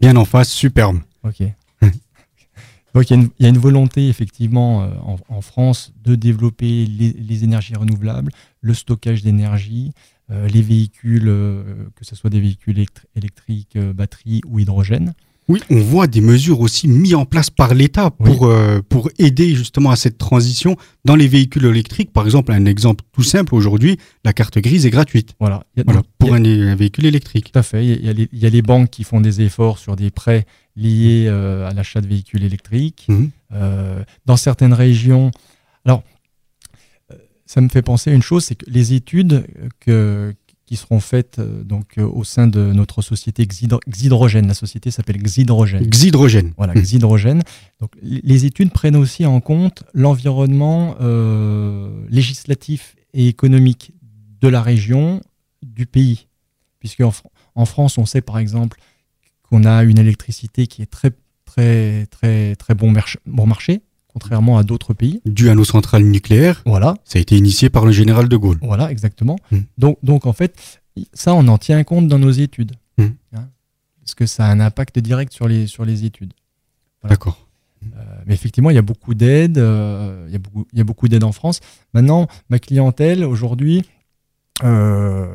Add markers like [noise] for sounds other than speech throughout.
Bien en face, superbe. Ok. [laughs] Donc il y, a une volonté effectivement euh, en, France de développer les, énergies renouvelables, le stockage d'énergie, euh, les véhicules, euh, que ce soit des véhicules électriques, batteries ou hydrogène. Oui, on voit des mesures aussi mises en place par l'État pour, euh, pour aider justement à cette transition dans les véhicules électriques. Par exemple, un exemple tout simple aujourd'hui, la carte grise est gratuite. Voilà, pour un, véhicule électrique. Tout à fait. Il y, a les, il y, a les, banques qui font des efforts sur des prêts liés euh, à l'achat de véhicules électriques. Mhm. Euh, dans certaines régions, alors ça me fait penser à une chose, c'est que les études que, qui seront faites euh, donc euh, au sein de notre société Xhydrogène. La société s'appelle Xhydrogène. Xhydrogène. Voilà, mmh. Xhydrogène. Donc, les études prennent aussi en compte l'environnement euh, législatif et économique de la région, du pays. Puisque en, France, on sait par exemple qu'on a une électricité qui est très très très très bon, bon marché, contrairement à d'autres pays. Dû à nos centrales nucléaires. Voilà. Ça a été initié par le général de Gaulle. Voilà, exactement. Hmm. Donc, donc, en fait, ça, on en tient compte dans nos études. Hmm. Hein, parce que ça a un impact direct sur les, sur les études. D'accord. Euh, mais effectivement, il y a beaucoup d'aides. Euh, il, y a beaucoup, il y a beaucoup d'aides en France. Maintenant, ma clientèle, aujourd'hui, euh,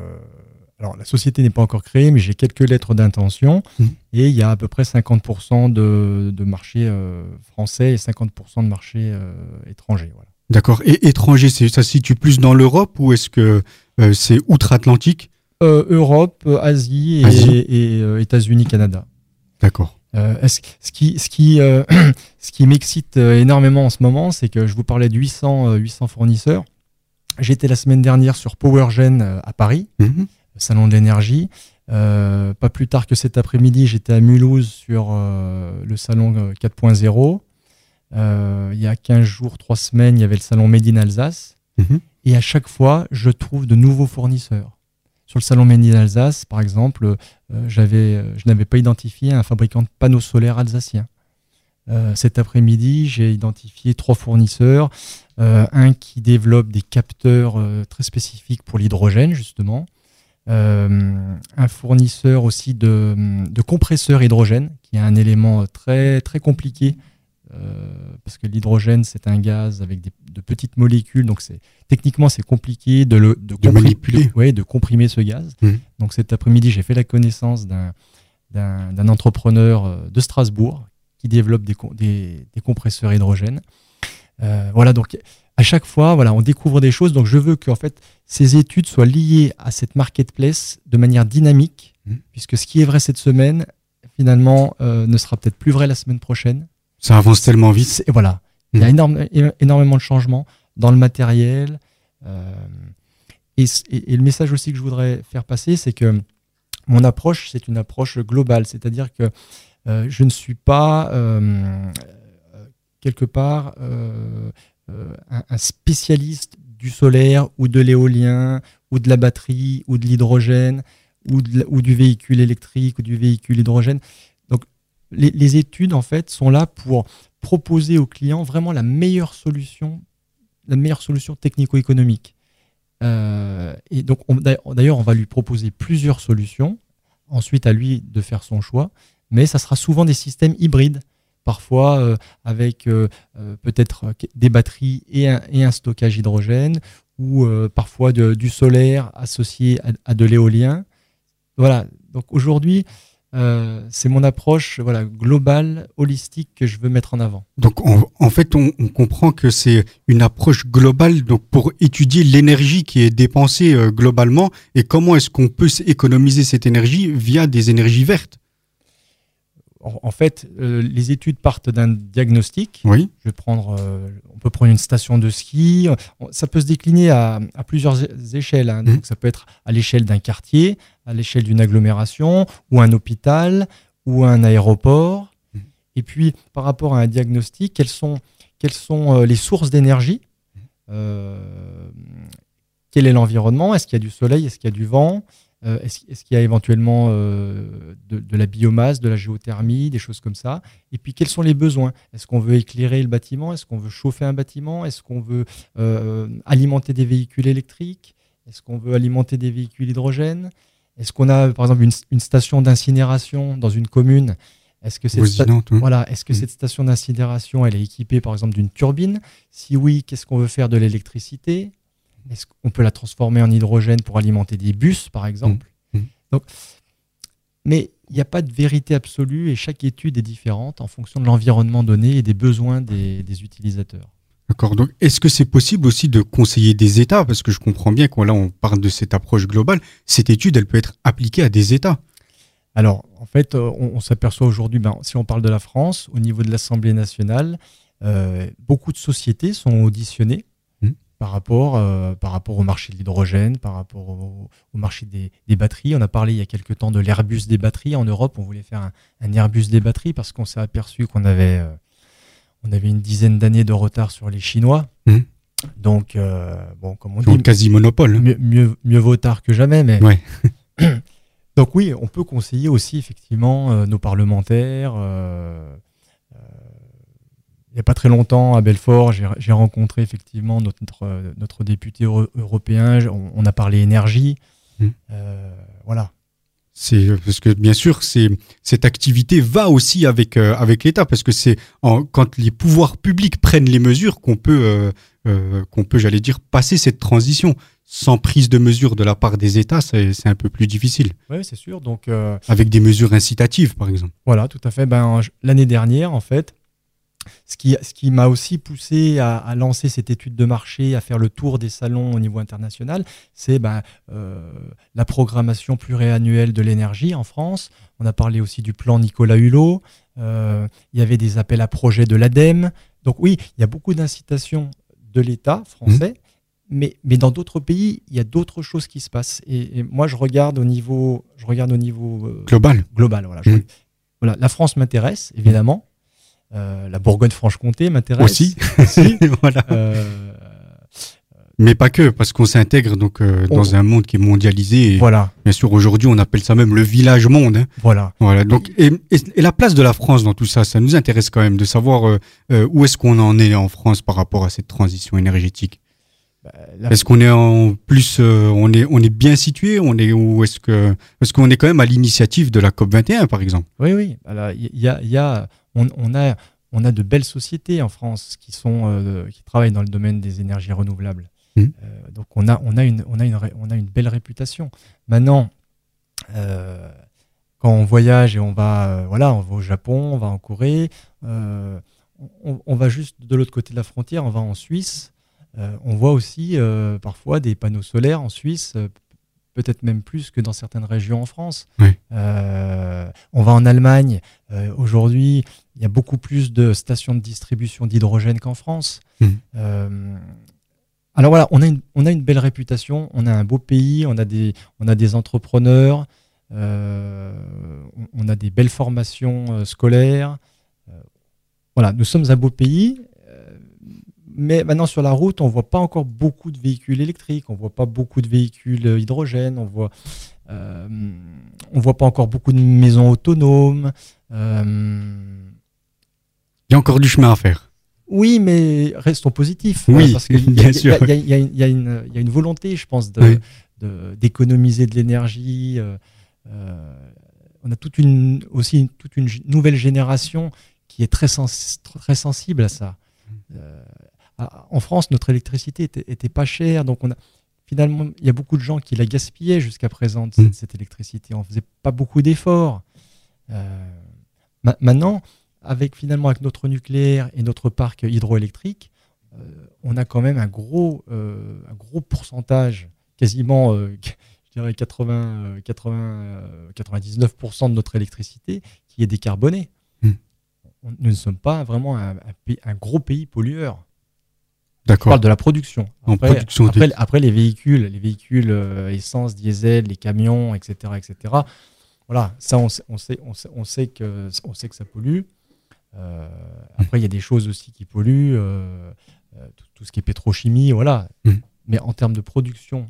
alors la société n'est pas encore créée, mais j'ai quelques lettres d'intention mmh. et il y a à peu près 50% de, marché euh, français et 50% de marché euh, étranger. D'accord. Et étranger, ça se situe plus dans l'Europe ou est-ce que euh, c'est outre-Atlantique? Europe, Asie et, États-Unis, Canada. D'accord. ce qui, ce qui, [clears throat] ce qui m'excite énormément en ce moment, c'est que je vous parlais de 800, 800 fournisseurs. J'étais la semaine dernière sur PowerGen à Paris. Mmh salon de l'énergie. Euh, pas plus tard que cet après-midi, j'étais à Mulhouse sur euh, le salon 4.0. Euh, il y a 15 jours, 3 semaines, il y avait le salon Made in Alsace. Mhm. Et à chaque fois, je trouve de nouveaux fournisseurs. Sur le salon Made in Alsace, par exemple, j'avais, je n'avais pas identifié un fabricant de panneaux solaires alsacien. cet après-midi, j'ai identifié trois fournisseurs. un qui développe des capteurs très spécifiques pour l'hydrogène, justement. Euh, un fournisseur aussi de, de, compresseurs hydrogène, qui est un élément très, très compliqué, euh, parce que l'hydrogène, c'est un gaz avec de petites molécules, donc c'est techniquement, c'est compliqué de, le, de, manipuler. De, de comprimer ce gaz. Mmh. Donc cet après-midi, j'ai fait la connaissance d'un entrepreneur euh, de Strasbourg qui développe des, des, des compresseurs hydrogène. voilà, donc à chaque fois, voilà, on découvre des choses. Donc, je veux que fait, ces études soient liées à cette marketplace de manière dynamique, mmh. puisque ce qui est vrai cette semaine, finalement, euh, ne sera peut-être plus vrai la semaine prochaine. Ça avance tellement vite. Et voilà. Il y a mmh. énormément de changements dans le matériel. Euh, et, le message aussi que je voudrais faire passer, c'est que mon approche, c'est une approche globale. C'est-à-dire que euh, je ne suis pas quelque part euh, un, spécialiste du solaire ou de l'éolien ou de la batterie ou de l'hydrogène ou, du véhicule électrique ou du véhicule hydrogène. Donc les, études en fait sont là pour proposer aux clients vraiment la meilleure solution, la meilleure solution technico-économique. Euh, et donc d'ailleurs on va lui proposer plusieurs solutions. Ensuite à lui de faire son choix, mais ça sera souvent des systèmes hybrides parfois euh, avec euh, euh, peut-être des batteries et un, stockage hydrogène, ou parfois du solaire associé à, de l'éolien. Voilà, donc aujourd'hui, c'est mon approche voilà, globale, holistique que je veux mettre en avant. Donc en fait, on, comprend que c'est une approche globale donc pour étudier l'énergie qui est dépensée globalement et comment est-ce qu'on peut économiser cette énergie via des énergies vertes en, fait, euh, les études partent d'un diagnostic. Oui. Je vais prendre, euh, on peut prendre une station de ski. Ça peut se décliner à, plusieurs échelles. Hein. Donc, mhm. ça peut être à l'échelle d'un quartier, à l'échelle d'une agglomération, ou un hôpital, ou un aéroport. Mhm. Et puis, par rapport à un diagnostic, quelles sont, quelles sont euh, les sources d'énergie Quel est l'environnement? Est-ce qu'il y a du soleil? Est-ce qu'il y a du vent? Euh, est-ce qu'il y a éventuellement euh, de, la biomasse, de la géothermie, des choses comme ça? Et puis, quels sont les besoins? Est-ce qu'on veut éclairer le bâtiment? Est-ce qu'on veut chauffer un bâtiment? Est-ce qu'on veut euh, alimenter des véhicules électriques? Est-ce qu'on veut alimenter des véhicules hydrogène? Est-ce qu'on a, par exemple, une, station d'incinération dans une commune? Est-ce que, cette, voilà, est -ce que mm. cette station d'incinération, elle est équipée, par exemple, d'une turbine? Si oui, qu'est-ce qu'on veut faire de l'électricité? Est-ce qu'on peut la transformer en hydrogène pour alimenter des bus, par exemple mm. Mm. Donc, Mais il n'y a pas de vérité absolue et chaque étude est différente en fonction de l'environnement donné et des besoins des utilisateurs. D'accord. Donc, est-ce que c'est possible aussi de conseiller des États? Parce que je comprends bien qu'on là, on parle de cette approche globale. Cette étude, elle peut être appliquée à des États. Alors, en fait, euh, on, s'aperçoit aujourd'hui, ben, si on parle de la France, au niveau de l'Assemblée nationale, euh, beaucoup de sociétés sont auditionnées mmh. Par, rapport, euh, par rapport au marché de l'hydrogène, par rapport au, marché des, batteries. On a parlé il y a quelque temps de l'Airbus des batteries. En Europe, on voulait faire un, un Airbus des batteries parce qu'on s'est aperçu qu'on avait on avait une dizaine d'années de retard sur les Chinois. Mmh. Donc, euh, bon, comme on dit. quasi monopole. Hein. Mieux, mieux, vaut tard que jamais, mais. [coughs] Donc, oui, on peut conseiller aussi, effectivement, euh, nos parlementaires. Euh, il n'y a pas très longtemps, à Belfort, j'ai rencontré effectivement notre, notre, député européen. On, a parlé énergie. Mmh. voilà. C'est parce que bien sûr, cette activité va aussi avec euh, avec l'État parce que c'est quand les pouvoirs publics prennent les mesures qu'on peut euh, euh, qu'on peut, j'allais dire, passer cette transition. Sans prise de mesures de la part des États, c'est un peu plus difficile. Oui, c'est sûr. Donc avec des mesures incitatives, par exemple. Voilà, tout à fait. Ben l'année dernière, en fait, ce qui, ce qui m'a aussi poussé à, lancer cette étude de marché, à faire le tour des salons au niveau international, c'est ben, euh, la programmation pluriannuelle de l'énergie en France. On a parlé aussi du plan Nicolas Hulot. Euh, il y avait des appels à projets de l'ADEME. Donc oui, il y a beaucoup d'incitations de l'État français. Mmh. Mais, mais, dans d'autres pays, il y a d'autres choses qui se passent. Et, moi, je regarde au niveau, je regarde au niveau euh, global. Global, voilà. Mmh. voilà. La France m'intéresse, évidemment. Euh, la Bourgogne-Franche-Comté m'intéresse. Aussi. [laughs] [laughs] voilà. Euh, mais pas que, parce qu'on s'intègre donc euh, dans un monde qui est mondialisé. voilà. Bien sûr, aujourd'hui, on appelle ça même le village monde. Hein. Voilà. Voilà. Donc, et, la place de la France dans tout ça, ça nous intéresse quand même de savoir où est-ce qu'on en est en France par rapport à cette transition énergétique? Bah, est-ce qu'on est en plus, on est, on est bien situé, on est ou est-ce que, est-ce qu'on est quand même à l'initiative de la COP 21 par exemple? Oui, oui. Il y a, y a on, a, on a de belles sociétés en France qui, sont, euh, qui travaillent dans le domaine des énergies renouvelables. Mmh. Euh, donc on a, on, a une, on, a une, on a une belle réputation. Maintenant, euh, quand on voyage et on va, voilà, on va au Japon, on va en Corée, on, va juste de l'autre côté de la frontière, on va en Suisse. on voit aussi parfois des panneaux solaires en Suisse peut-être même plus que dans certaines régions en France. Euh, on va en Allemagne. Euh, aujourd'hui, il y a beaucoup plus de stations de distribution d'hydrogène qu'en France. Mmh. Euh, alors voilà, on a, une, on a une belle réputation, on a un beau pays, on a des, on a des entrepreneurs, on a des belles formations scolaires. voilà, nous sommes un beau pays mais maintenant sur la route, on voit pas encore beaucoup de véhicules électriques, on voit pas beaucoup de véhicules euh, hydrogène, on voit, euh, on voit pas encore beaucoup de maisons autonomes. Euh, y a encore du chemin à faire. Oui, mais restons positifs. Oui, parce bien sûr. Il y, a une volonté, je pense, d'économiser de, l'énergie. on a toute une, aussi toute une nouvelle génération qui est très, très sensible à ça. Ah, en France, notre électricité était, pas chère, donc on a, finalement, il y a beaucoup de gens qui la gaspillaient jusqu'à présent, cette, mm. cette, électricité. On faisait pas beaucoup d'efforts. Euh, maintenant, avec finalement avec notre nucléaire et notre parc hydroélectrique, euh, on a quand même un gros, euh, un gros pourcentage, quasiment, [laughs] je dirais 80, 80 99% de notre électricité qui est décarbonée. Mm. nous ne sommes pas vraiment un, un gros pays pollueur. Je parle de la production. Après, les véhicules, les véhicules euh, essence, diesel, les camions, etc., etc. Voilà, ça, on, sait, on, sait, on, sait, que, on sait que ça pollue. Euh, après, il y a des choses aussi qui polluent, euh, tout, ce qui est pétrochimie, voilà. Mm. Mais en termes de production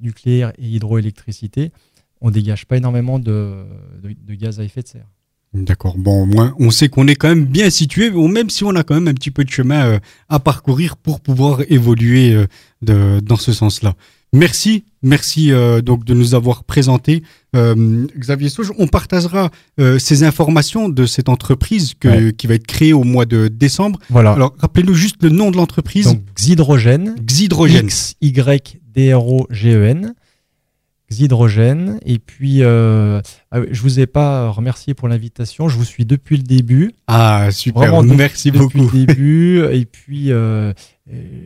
nucléaire et hydroélectricité, on dégage pas énormément de gaz à effet de serre. D'accord. Bon, moins, on sait qu'on est quand même bien situé, même si on a quand même un petit peu de chemin euh, à parcourir pour pouvoir évoluer euh, de, dans ce sens-là. Merci, merci euh, donc de nous avoir présenté euh, Xavier Sauge. On partagera euh, ces informations de cette entreprise que, qui va être créée au mois de décembre. Voilà. Alors rappelez-nous juste le nom de l'entreprise. Donc Xhydrogène. Xhydrogène. X Y D R O G E N. Xhydrogène. Et puis, euh, ah je vous ai pas remercié pour l'invitation. Je vous suis depuis le début. Ah, super. Merci beaucoup. Depuis le début. [laughs] Et puis,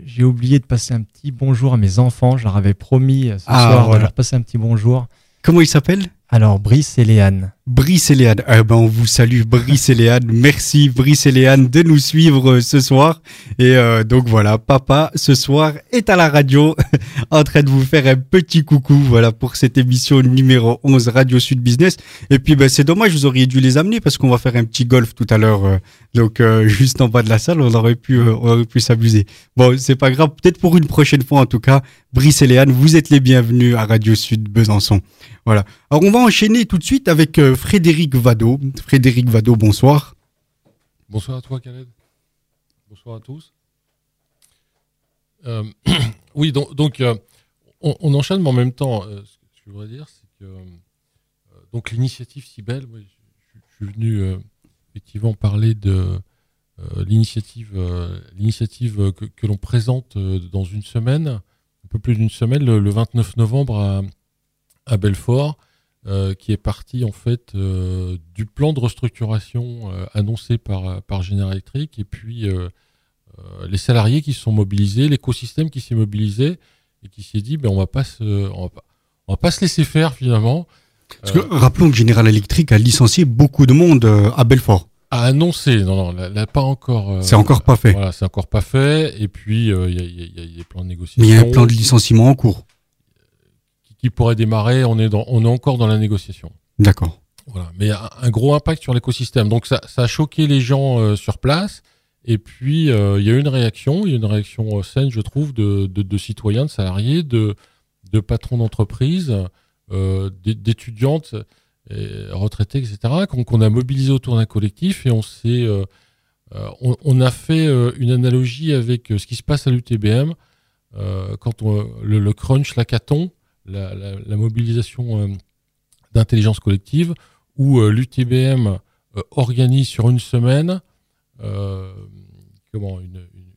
j'ai oublié de passer un petit bonjour à mes enfants. Je leur avais promis ce ah, soir de leur passer un petit bonjour. Comment ils s'appellent alors, Brice et Léane. Brice et Léane. Eh ben, on vous salue, Brice et Léane. [laughs] Merci, Brice et Léane, de nous suivre euh, ce soir. Et euh, donc voilà, papa, ce soir, est à la radio, [laughs] en train de vous faire un petit coucou, voilà, pour cette émission numéro 11 Radio Sud Business. Et puis, ben, c'est dommage, vous auriez dû les amener parce qu'on va faire un petit golf tout à l'heure. Euh, donc, [laughs] juste en bas de la salle, on aurait pu, on aurait pu s'amuser. Bon, c'est pas grave, peut-être pour une prochaine fois, en tout cas. Brice et Léane, vous êtes les bienvenus à Radio Sud Besançon. Alors on va enchaîner tout de suite avec euh, Frédéric Vado. Frédéric Vado, bonsoir. Bonsoir à toi, Khaled. Bonsoir à tous. Euh, [clears throat] oui, donc, euh, on, enchaîne, mais en même temps, ce que je voudrais dire, c'est que donc l'initiative si belle, je, suis venu effectivement parler de l'initiative, que, l'on présente dans une semaine, un peu plus d'une semaine, le 29 novembre à, à Belfort, euh, qui est parti en fait euh, du plan de restructuration euh, annoncé par, par Général Electric et puis les salariés qui se sont mobilisés, l'écosystème qui s'est mobilisé et qui s'est dit ben, on va pas on va pas, on va pas se laisser faire finalement. rappelons que General Electric a licencié beaucoup de monde à Belfort. A annoncé, non, non, là, pas encore. c'est encore pas fait. Voilà, c'est encore pas fait. Et puis, il y, a, y, a, des plans de négociation. Mais il y a un plan de licenciement en cours qui pourrait démarrer. On est, dans, on est encore dans la négociation. D'accord. Voilà. Mais un, gros impact sur l'écosystème. Donc ça, ça, a choqué les gens euh, sur place. Et puis euh, il y a eu une réaction, il y a une réaction euh, saine, je trouve, de, de, de citoyens, de salariés, de, de patrons d'entreprise, d'étudiantes, retraités, etc. Qu'on a mobilisé autour d'un collectif et on s'est, on, on, a fait une analogie avec ce qui se passe à l'UTBM quand on, le, le crunch, l'hackathon la, mobilisation euh, d'intelligence collective, où euh, l'UTBM euh, organise sur une semaine comment,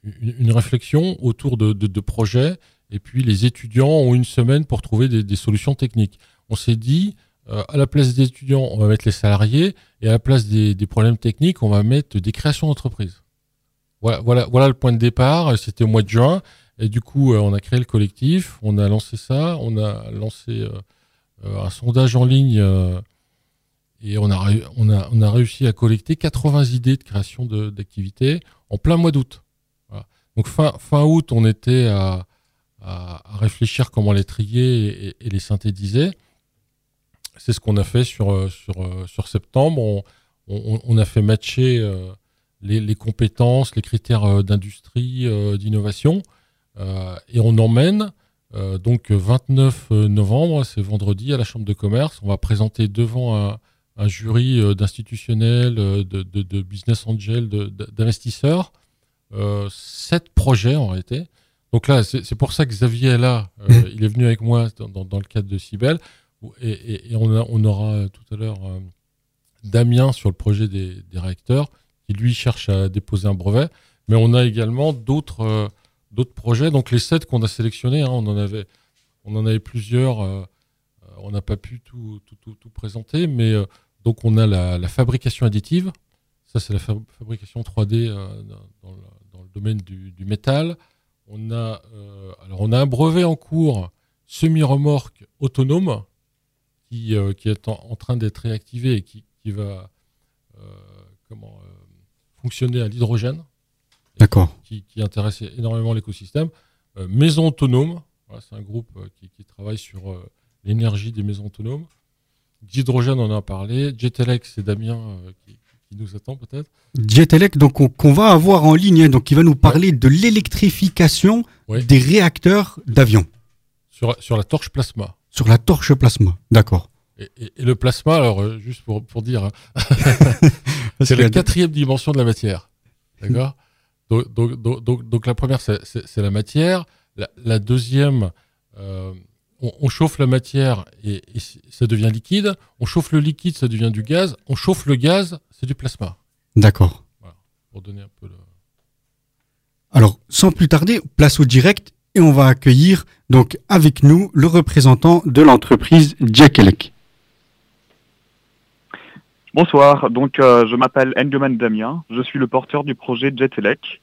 une, réflexion autour de, projets, et puis les étudiants ont une semaine pour trouver des, solutions techniques. On s'est dit, à la place des étudiants, on va mettre les salariés, et à la place des, problèmes techniques, on va mettre des créations d'entreprises. Voilà, voilà, voilà le point de départ. C'était au mois de juin. Et du coup, euh, on a créé le collectif, on a lancé ça, on a lancé euh, euh, un sondage en ligne et on a, on, a, on a réussi à collecter 80 idées de création d'activités en plein mois d'août. Donc fin, fin août, on était à, à, réfléchir comment les trier et, les synthétiser. C'est ce qu'on a fait sur, sur, sur septembre. On, on, on, a fait matcher les, les, compétences, les critères d'industrie, d'innovation. Euh, et on emmène euh, donc 29 novembre, c'est vendredi, à la Chambre de commerce. On va présenter devant un, jury euh, d'institutionnels, de, business angels, d'investisseurs, sept projets en réalité. Donc là, c'est pour ça que Xavier est là. [laughs] Il est venu avec moi dans, le cadre de Cybelle. Et, on, aura tout à l'heure Damien sur le projet des, réacteurs, qui lui cherche à déposer un brevet. Mais on a également d'autres d'autres projets. Donc les sept qu'on a sélectionnés, hein, on, en avait, on en avait plusieurs. Euh, euh, on n'a pas pu tout, présenter, mais euh, donc on a la, fabrication additive. Ça, c'est la fabrication 3D dans, le, domaine du, métal. On a, alors un brevet en cours semi-remorque autonome qui, est en, train d'être réactivé et qui, va fonctionner à l'hydrogène. D'accord. Qui, qui, intéresse énormément l'écosystème. Euh, maison autonome, c'est un groupe euh, qui, travaille sur euh, l'énergie des maisons autonomes. D'hydrogène, on en a parlé. Jetelec, c'est Damien qui, nous attend peut-être. Jetelec, donc qu'on va avoir en ligne, hein, donc qui va nous parler de l'électrification des réacteurs d'avion. Sur, sur la torche plasma. Sur la torche plasma, d'accord. Et, le plasma, alors juste pour, pour dire, hein, [laughs] [laughs] c'est la quatrième dimension de la matière. D'accord donc, donc, donc, donc, la première, c'est la matière. La, deuxième, on, chauffe la matière et, ça devient liquide. On chauffe le liquide, ça devient du gaz. On chauffe le gaz, c'est du plasma. D'accord. pour donner un peu le... Alors, sans plus tarder, place au direct et on va accueillir donc avec nous le représentant de l'entreprise Jackelec. Bonsoir, donc euh, je m'appelle Engelman Damien, je suis le porteur du projet Jetelec.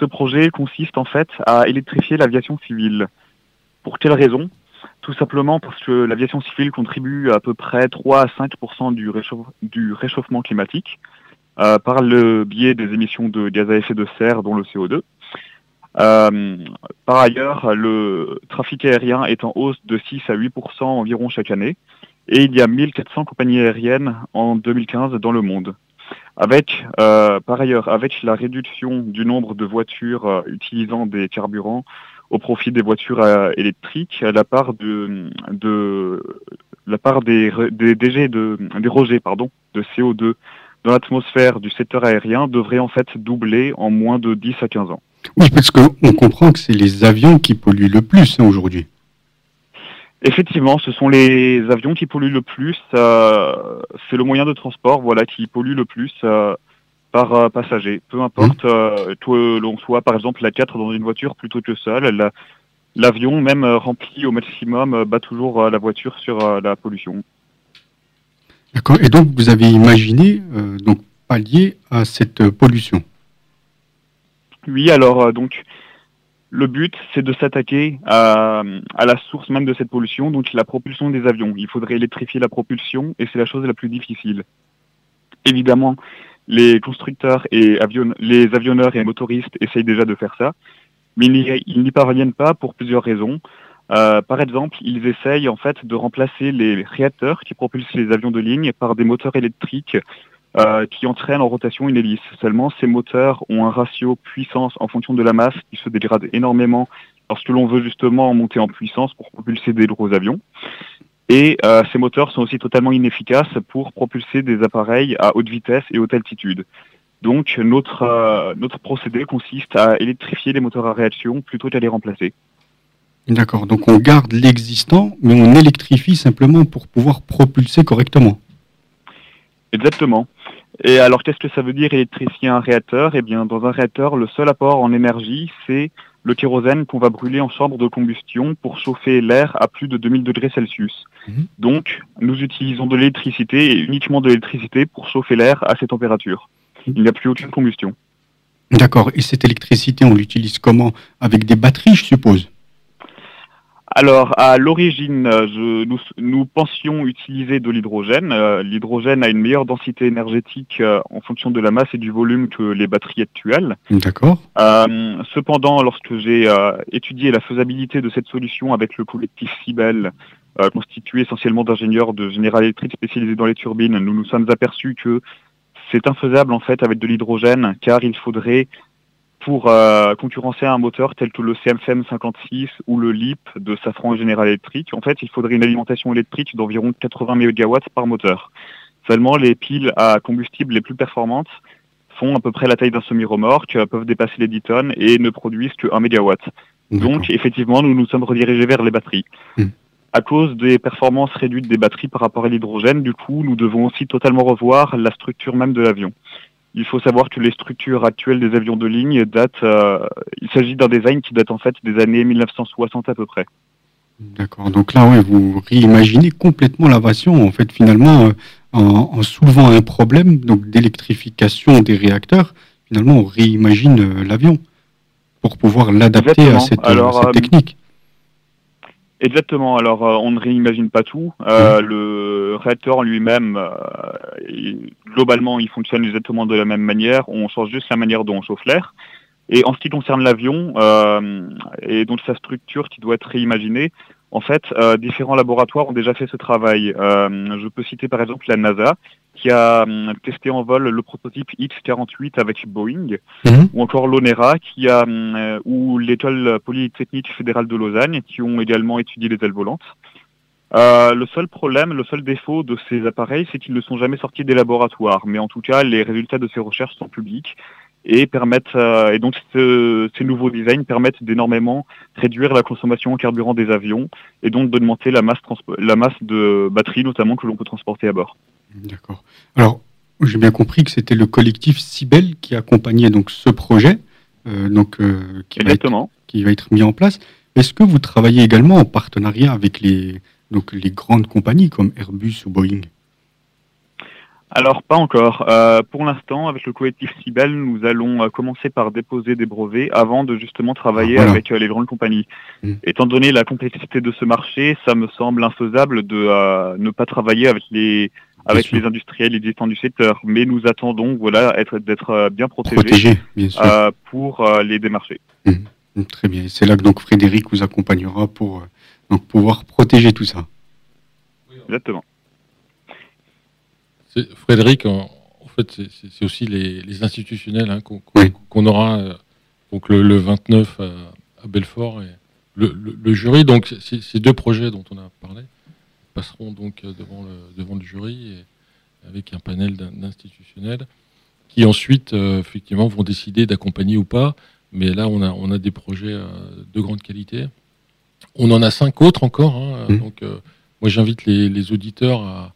Ce projet consiste en fait à électrifier l'aviation civile. Pour quelle raison? Tout simplement parce que l'aviation civile contribue à peu près 3 à 5 du, du, réchauffement climatique euh, par le biais des émissions de gaz à effet de serre, dont le CO2. Euh, par ailleurs, le trafic aérien est en hausse de 6 à 8% environ chaque année, et il y a 1400 compagnies aériennes en 2015 dans le monde. Avec, euh, par ailleurs, avec la réduction du nombre de voitures utilisant des carburants au profit des voitures euh, électriques, la part de, de la part des, des, de, des rejets pardon, de CO2 dans l'atmosphère du secteur aérien devrait en fait doubler en moins de 10 à 15 ans. Oui, parce qu'on comprend que c'est les avions qui polluent le plus hein, aujourd'hui. Effectivement, ce sont les avions qui polluent le plus. Euh, c'est le moyen de transport, voilà, qui pollue le plus. Euh, par euh, passager. Peu importe, mmh. que l'on soit par exemple la 4 dans une voiture plutôt que seul, l'avion, même rempli au maximum, bat toujours la voiture sur la pollution. D'accord. Et donc vous avez imaginé donc pallier à cette pollution? Oui, alors donc le but c'est de s'attaquer à, la source même de cette pollution, donc la propulsion des avions. Il faudrait électrifier la propulsion et c'est la chose la plus difficile. Évidemment, les constructeurs et les avionneurs et motoristes essayent déjà de faire ça, mais ils n'y parviennent pas pour plusieurs raisons. Euh, par exemple, ils essayent en fait de remplacer les réacteurs qui propulsent les avions de ligne par des moteurs électriques euh, qui entraînent en rotation une hélice. Seulement, ces moteurs ont un ratio puissance en fonction de la masse qui se dégrade énormément lorsque l'on veut justement monter en puissance pour propulser des gros avions. Et euh, ces moteurs sont aussi totalement inefficaces pour propulser des appareils à haute vitesse et haute altitude. Donc notre, euh, notre procédé consiste à électrifier les moteurs à réaction plutôt qu'à les remplacer. D'accord, donc on garde l'existant, mais on électrifie simplement pour pouvoir propulser correctement. Exactement. Et alors qu'est-ce que ça veut dire électrifier un réacteur? Eh bien dans un réacteur, le seul apport en énergie, c'est le kérosène qu'on va brûler en chambre de combustion pour chauffer l'air à plus de 2000 degrés Celsius. Mhm. Donc, nous utilisons de l'électricité et uniquement de l'électricité pour chauffer l'air à ces températures. Il n'y a plus aucune combustion. D'accord. Et cette électricité, on l'utilise comment? Avec des batteries, je suppose? Alors, à l'origine, euh, nous, nous, pensions utiliser de l'hydrogène. Euh, l'hydrogène a une meilleure densité énergétique euh, en fonction de la masse et du volume que les batteries actuelles. D'accord. cependant, lorsque j'ai étudié la faisabilité de cette solution avec le collectif Cibel, constitué essentiellement d'ingénieurs de General Electric spécialisés dans les turbines, nous nous sommes aperçus que c'est infaisable en fait avec de l'hydrogène, car il faudrait pour euh, concurrencer un moteur tel que le CMFM 56 ou le LIP de Safran General Electric, en fait, il faudrait une alimentation électrique d'environ 80 MW par moteur. Seulement, les piles à combustible les plus performantes font à peu près la taille d'un semi-remorque, peuvent dépasser les 10 tonnes et ne produisent que 1 MW. Donc, effectivement, nous nous sommes redirigés vers les batteries. Hmm. À cause des performances réduites des batteries par rapport à l'hydrogène, du coup, nous devons aussi totalement revoir la structure même de l'avion. Il faut savoir que les structures actuelles des avions de ligne datent. Euh, il s'agit d'un design qui date en fait des années 1960 à peu près. D'accord. Donc là, ouais, vous réimaginez complètement l'aviation en fait finalement euh, en, soulevant un problème donc d'électrification des réacteurs. Finalement, on réimagine euh, l'avion pour pouvoir l'adapter à cette, technique. Exactement. Alors, on ne réimagine pas tout. Le réacteur lui-même globalement, il fonctionne exactement de la même manière. On change juste la manière dont on chauffe l'air. Et en ce qui concerne l'avion euh, et donc sa structure qui doit être réimaginée, en fait, euh, différents laboratoires ont déjà fait ce travail. Euh, je peux citer par exemple la NASA qui a testé en vol le prototype X-48 avec Boeing, mhm. ou encore l'ONERA qui a ou l'école polytechnique fédérale de Lausanne qui ont également étudié les ailes volantes. Euh, le seul problème, le seul défaut de ces appareils, c'est qu'ils ne sont jamais sortis des laboratoires. Mais en tout cas, les résultats de ces recherches sont publics. et permettent et donc ces nouveaux designs permettent d'énormément réduire la consommation en carburant des avions et donc d'augmenter la masse la masse de batterie notamment que l'on peut transporter à bord. D'accord. Alors j'ai bien compris que c'était le collectif Cibel qui accompagnait donc ce projet, euh, donc euh, qui, va être, qui, va être, mis en place. Est-ce que vous travaillez également en partenariat avec les donc les grandes compagnies comme Airbus ou Boeing? Alors pas encore. Euh, pour l'instant, avec le collectif Cibel, nous allons commencer par déposer des brevets avant de justement travailler ah, avec les grandes compagnies. Mmh. Étant donné la complexité de ce marché, ça me semble infaisable de ne pas travailler avec les avec les industriels existants du secteur. Mais nous attendons voilà, être, d'être euh, bien protégés, euh, pour euh, les démarcher. Mmh. Mmh, très bien. C'est là que donc Frédéric vous accompagnera pour donc, pouvoir protéger tout ça. Exactement. Frédéric, en, fait, c'est aussi les, institutionnels hein, qu'on aura donc le, 29 à, Belfort et le, le jury. Donc, ces deux projets dont on a parlé passeront donc euh, devant le, devant le jury et avec un panel d'institutionnels qui ensuite euh, effectivement vont décider d'accompagner ou pas. Mais là, on a, on a des projets euh, de grande qualité. On en a cinq autres encore. Hein. Mmh. Donc, moi, j'invite les, auditeurs à,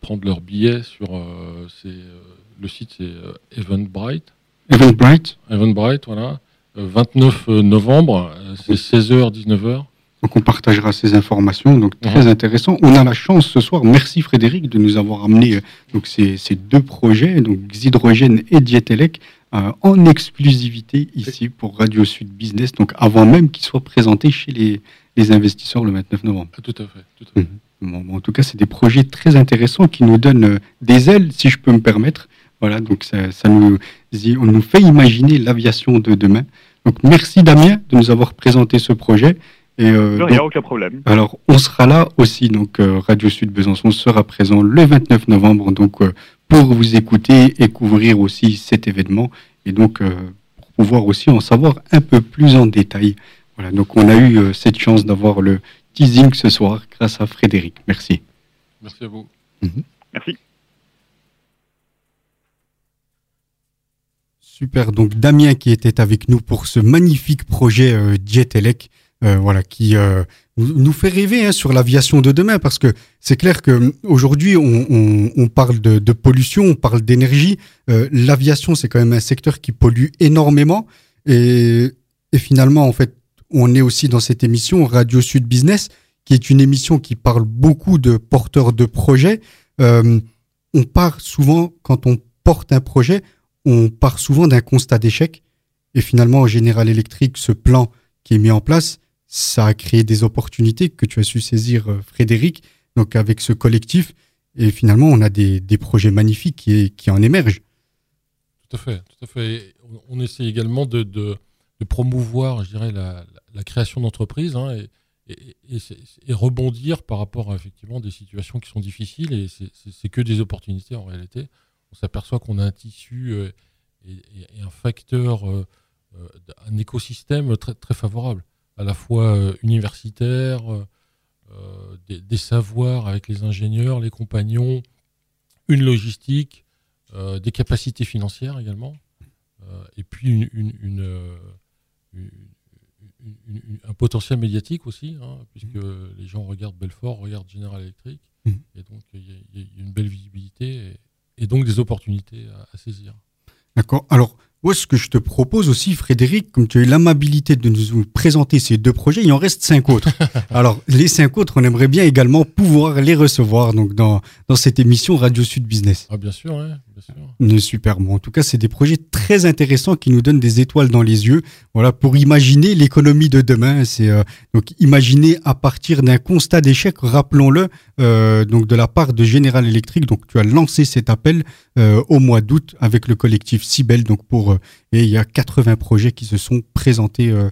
prendre leur billet sur le site, c'est Eventbrite. Eventbrite. Eventbrite, voilà. 29 novembre, c'est 16h, 19h. Donc on partagera ces informations, donc très intéressant. On a la chance ce soir, merci Frédéric de nous avoir amené euh, donc ces, ces deux projets, donc Xydrogène et Dietelec, euh, en exclusivité ici pour Radio Sud Business, donc avant même qu'ils soient présentés chez les, les, investisseurs le 29 novembre. Ah, tout à fait. Tout à fait. Mhm. Bon, en tout cas, c'est des projets très intéressants qui nous donnent euh, des ailes, si je peux me permettre. Voilà, donc ça, ça nous, on nous fait imaginer l'aviation de demain. Donc merci Damien de nous avoir présenté ce projet. Et, euh, a aucun problème. Alors, on sera là aussi, donc euh, Radio Sud Besançon sera présent le 29 novembre, donc euh, pour vous écouter et couvrir aussi cet événement, et donc euh, pour pouvoir aussi en savoir un peu plus en détail. Voilà, donc on a eu cette chance d'avoir le teasing ce soir grâce à Frédéric. Merci. Merci à vous. Mhm. Merci. Super, donc Damien qui était avec nous pour ce magnifique projet Jetelec. Euh, voilà, qui euh, nous fait rêver hein, sur l'aviation de demain, parce que c'est clair que aujourd'hui on, on, on, parle de, de, pollution, on parle d'énergie. Euh, l'aviation, c'est quand même un secteur qui pollue énormément, et, et, finalement, en fait, on est aussi dans cette émission Radio Sud Business, qui est une émission qui parle beaucoup de porteurs de projets. on part souvent quand on porte un projet, on part souvent d'un constat d'échec, et finalement, en Général Electric, ce plan qui est mis en place, ça a créé des opportunités que tu as su saisir, euh, Frédéric, donc avec ce collectif. Et finalement, on a des, projets magnifiques qui, en émergent. Tout à fait, tout à fait. On, essaie également de, promouvoir, je dirais, la, création d'entreprises hein, et, rebondir par rapport à effectivement des situations qui sont difficiles. Et c'est que des opportunités en réalité. On s'aperçoit qu'on a un tissu euh, et, un facteur, euh, un écosystème très favorable à la fois euh, universitaire, euh, euh, des, savoirs avec les ingénieurs, les compagnons, une logistique, des capacités financières également, et puis une, un potentiel médiatique aussi, hein, puisque mmh. les gens regardent Belfort, regardent General Electric, mmh. et donc il y, a une belle visibilité et, donc des opportunités à, à saisir. D'accord. Alors, moi, ce que je te propose aussi, Frédéric, comme tu as eu l'amabilité de nous présenter ces deux projets, il en reste cinq autres. [laughs] Alors, les cinq autres, on aimerait bien également pouvoir les recevoir donc dans, dans cette émission Radio Sud Business. Ah, bien sûr, hein, Super. Bon, en tout cas, c'est des projets très intéressants qui nous donnent des étoiles dans les yeux. Voilà, pour imaginer l'économie de demain. C'est euh, donc imaginer à partir d'un constat d'échec, rappelons-le, euh, donc de la part de General Electric. Donc, tu as lancé cet appel euh, au mois d'août avec le collectif Cibel, donc pour euh, et il y a 80 projets qui se sont présentés euh,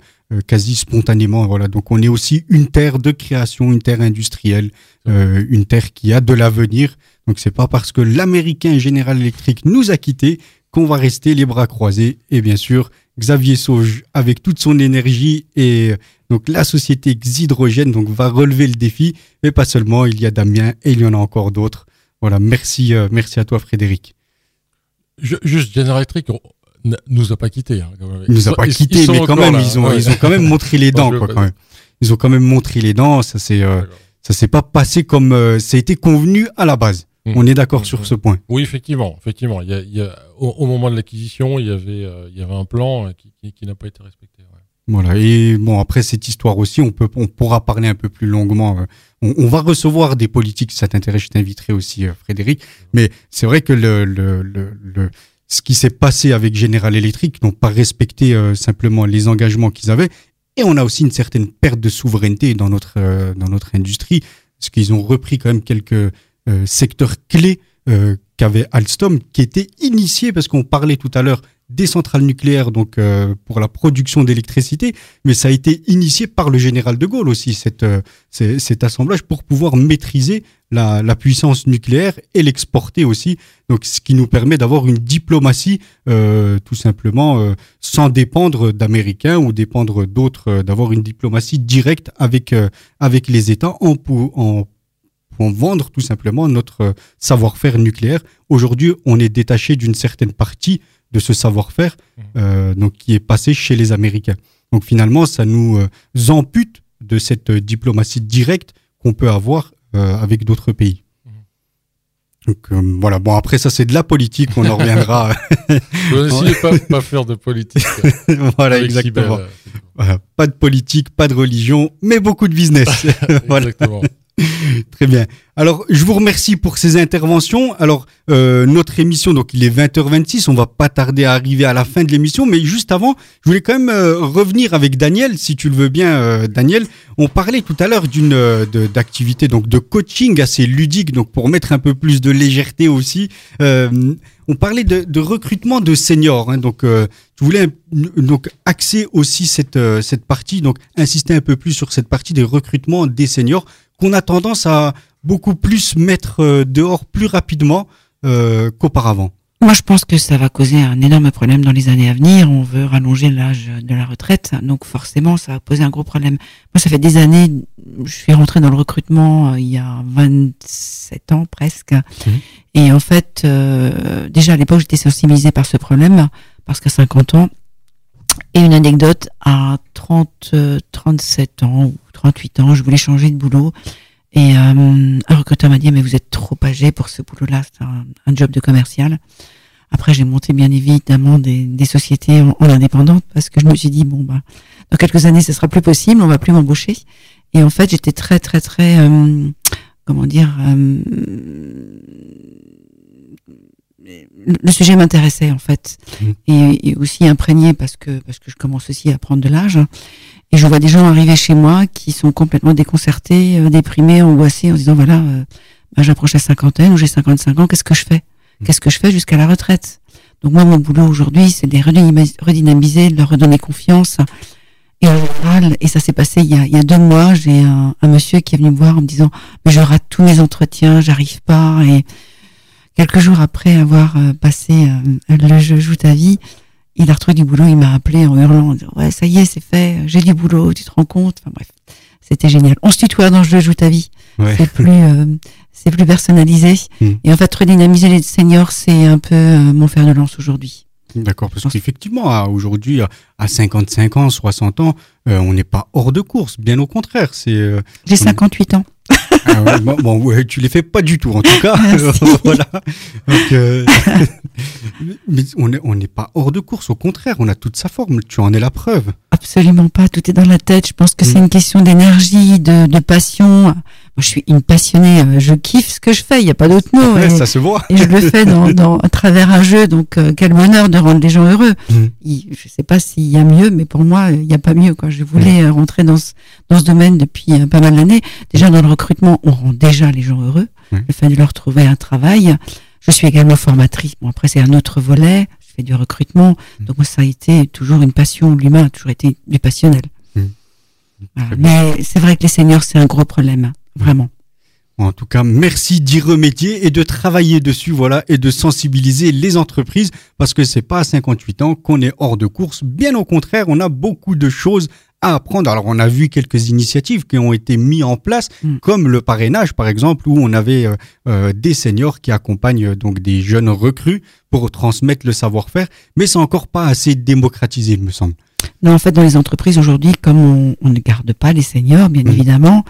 quasi spontanément. Voilà, donc on est aussi une terre de création, une terre industrielle, une terre qui a de l'avenir. Donc c'est pas parce que l'américain General Electric nous a quittés qu'on va rester les bras croisés. Et bien sûr, Xavier Sauge, avec toute son énergie et donc la société Xhydrogène donc va relever le défi. Mais pas seulement, il y a Damien et il y en a encore d'autres. Voilà, merci, merci à toi Frédéric. juste General Electric, nous a pas quitté. Hein, Il nous a pas quitté, mais quand même, ils ont, ils ont quand même montré les dents, [laughs] quoi, quand même. Ils ont quand même montré les dents. Ça c'est, euh, ça s'est pas passé comme euh, ça a été convenu à la base. Mmh. On est d'accord sur mmh. ce point. Oui, effectivement, effectivement. Il y a, il y a au, moment de l'acquisition, il y avait, euh, il y avait un plan qui, qui, qui n'a pas été respecté. Ouais. Voilà. Et bon, après cette histoire aussi, on peut, on pourra parler un peu plus longuement. On, on va recevoir des politiques. Si ça t'intéresse, je t'inviterai aussi, Frédéric. Mais c'est vrai que le, le, le, le ce qui s'est passé avec General Electric n'ont pas respecté euh, simplement les engagements qu'ils avaient. Et on a aussi une certaine perte de souveraineté dans notre, euh, dans notre industrie, parce qu'ils ont repris quand même quelques euh, secteurs clés qu'avait Alstom, qui étaient initiés, parce qu'on parlait tout à l'heure des centrales nucléaires donc euh, pour la production d'électricité, mais ça a été initié par le général de Gaulle aussi cette, euh, cet assemblage pour pouvoir maîtriser la, la puissance nucléaire et l'exporter aussi. Donc ce qui nous permet d'avoir une diplomatie euh, tout simplement euh, sans dépendre d'Américains ou dépendre d'autres, d'avoir une diplomatie directe avec avec les États en, en en vendre tout simplement notre savoir-faire nucléaire. Aujourd'hui, on est détaché d'une certaine partie de ce savoir-faire mmh. euh, donc qui est passé chez les Américains. Donc finalement, ça nous euh, ampute de cette diplomatie directe qu'on peut avoir euh, avec d'autres pays. Mmh. Donc voilà, bon après ça c'est de la politique, on en reviendra. [laughs] [laughs] ne pas, pas faire de politique. [laughs] voilà, exactement. voilà. Pas de politique, pas de religion, mais beaucoup de business. voilà. Exactement. [laughs] Très bien. Alors, je vous remercie pour ces interventions. Alors, euh, notre émission, donc il est 20h26, on va pas tarder à arriver à la fin de l'émission, mais juste avant, je voulais quand même euh, revenir avec Daniel, si tu le veux bien, euh, Daniel. On parlait tout à l'heure d'une euh, d'activité donc de coaching assez ludique, donc pour mettre un peu plus de légèreté aussi. on parlait de, de, recrutement de seniors, hein, donc je voulais donc axer aussi cette cette partie, donc insister un peu plus sur cette partie des recrutements des seniors qu'on a tendance à beaucoup plus mettre euh, dehors plus rapidement euh, qu'auparavant. Moi, je pense que ça va causer un énorme problème dans les années à venir. On veut rallonger l'âge de la retraite, donc forcément, ça va poser un gros problème. Moi, ça fait des années, je suis rentrée dans le recrutement euh, il y a 27 ans presque, mmh. et en fait, euh, déjà à l'époque, j'étais sensibilisée par ce problème parce qu'à 50 ans, et une anecdote, à 30, 37 ans ou 38 ans, je voulais changer de boulot. Et euh, un recruteur m'a dit, mais vous êtes trop âgé pour ce boulot-là, c'est un, job de commercial. Après, j'ai monté bien évidemment des, des sociétés en, indépendante parce que je me suis dit, bon, bah, dans quelques années, ce sera plus possible, on va plus m'embaucher. Et en fait, j'étais très, très, très, euh, comment dire, euh, le sujet m'intéressait en fait mmh. et, et, aussi imprégné parce que parce que je commence aussi à prendre de l'âge et je vois des gens arriver chez moi qui sont complètement déconcertés, euh, déprimés, angoissés en disant voilà euh, bah, j'approche la cinquantaine ou j'ai 55 ans qu'est-ce que je fais? Mmh. qu'est-ce que je fais jusqu'à la retraite? Donc moi mon boulot aujourd'hui c'est de les redynamiser, de leur redonner confiance. Et et ça s'est passé il y a, il y a deux mois j'ai un, un, monsieur qui est venu me voir en me disant mais je rate tous mes entretiens j'arrive pas. Et Quelques jours après avoir euh, passé euh, le jeu Joue ta vie, il a retrouvé du boulot, il m'a appelé en hurlant, en disant, ouais, ça y est, c'est fait, j'ai du boulot, tu te rends compte? Enfin bref, c'était génial. On se tutoie dans le jeu Joue ta vie. C'est plus, euh, c'est plus personnalisé. Hmm. Et en fait, redynamiser les seniors, c'est un peu mon fer de lance aujourd'hui. D'accord, parce qu'effectivement, aujourd'hui, à 55 ans, 60 ans, on n'est pas hors de course, bien au contraire. C'est. J'ai 58 ans. Ah bon, bon ouais, tu les fais pas du tout en tout cas. [laughs] [laughs] voilà. Donc, euh, [laughs] mais on n'est on pas hors de course, au contraire, on a toute sa forme. Tu en es la preuve. Absolument pas, tout est dans la tête. Je pense que c'est mm. une question d'énergie, de, de passion je suis une passionnée, euh, je kiffe ce que je fais, il n'y a pas d'autre mot. et, ça se voit. Et je le fais dans, dans, à travers un jeu, donc euh, quel bonheur de rendre les gens heureux. Je mm. je sais pas s'il y a mieux, mais pour moi, il n'y a pas mieux. Quoi. Je voulais mm. rentrer dans ce, dans ce domaine depuis euh, pas mal d'années. Déjà dans le recrutement, on rend déjà les gens heureux. Le fait de leur trouver un travail. Je suis également formatrice. Bon, après, c'est un autre volet. Je fais du recrutement. Mm. Donc moi, ça a été toujours une passion. L'humain a toujours été du passionnel. Mais c'est vrai que les seniors, c'est un gros problème. Vraiment. En tout cas, merci d'y remédier et de travailler dessus, voilà, et de sensibiliser les entreprises parce que c'est pas à 58 ans qu'on est hors de course. Bien au contraire, on a beaucoup de choses à apprendre. Alors on a vu quelques initiatives qui ont été mises en place, mm. comme le parrainage par exemple, où on avait euh, euh, des seniors qui accompagnent donc des jeunes recrues pour transmettre le savoir-faire, mais c'est encore pas assez démocratisé, il me semble. Non, en fait, dans les entreprises aujourd'hui, comme on, ne garde pas les seniors, bien mm. évidemment,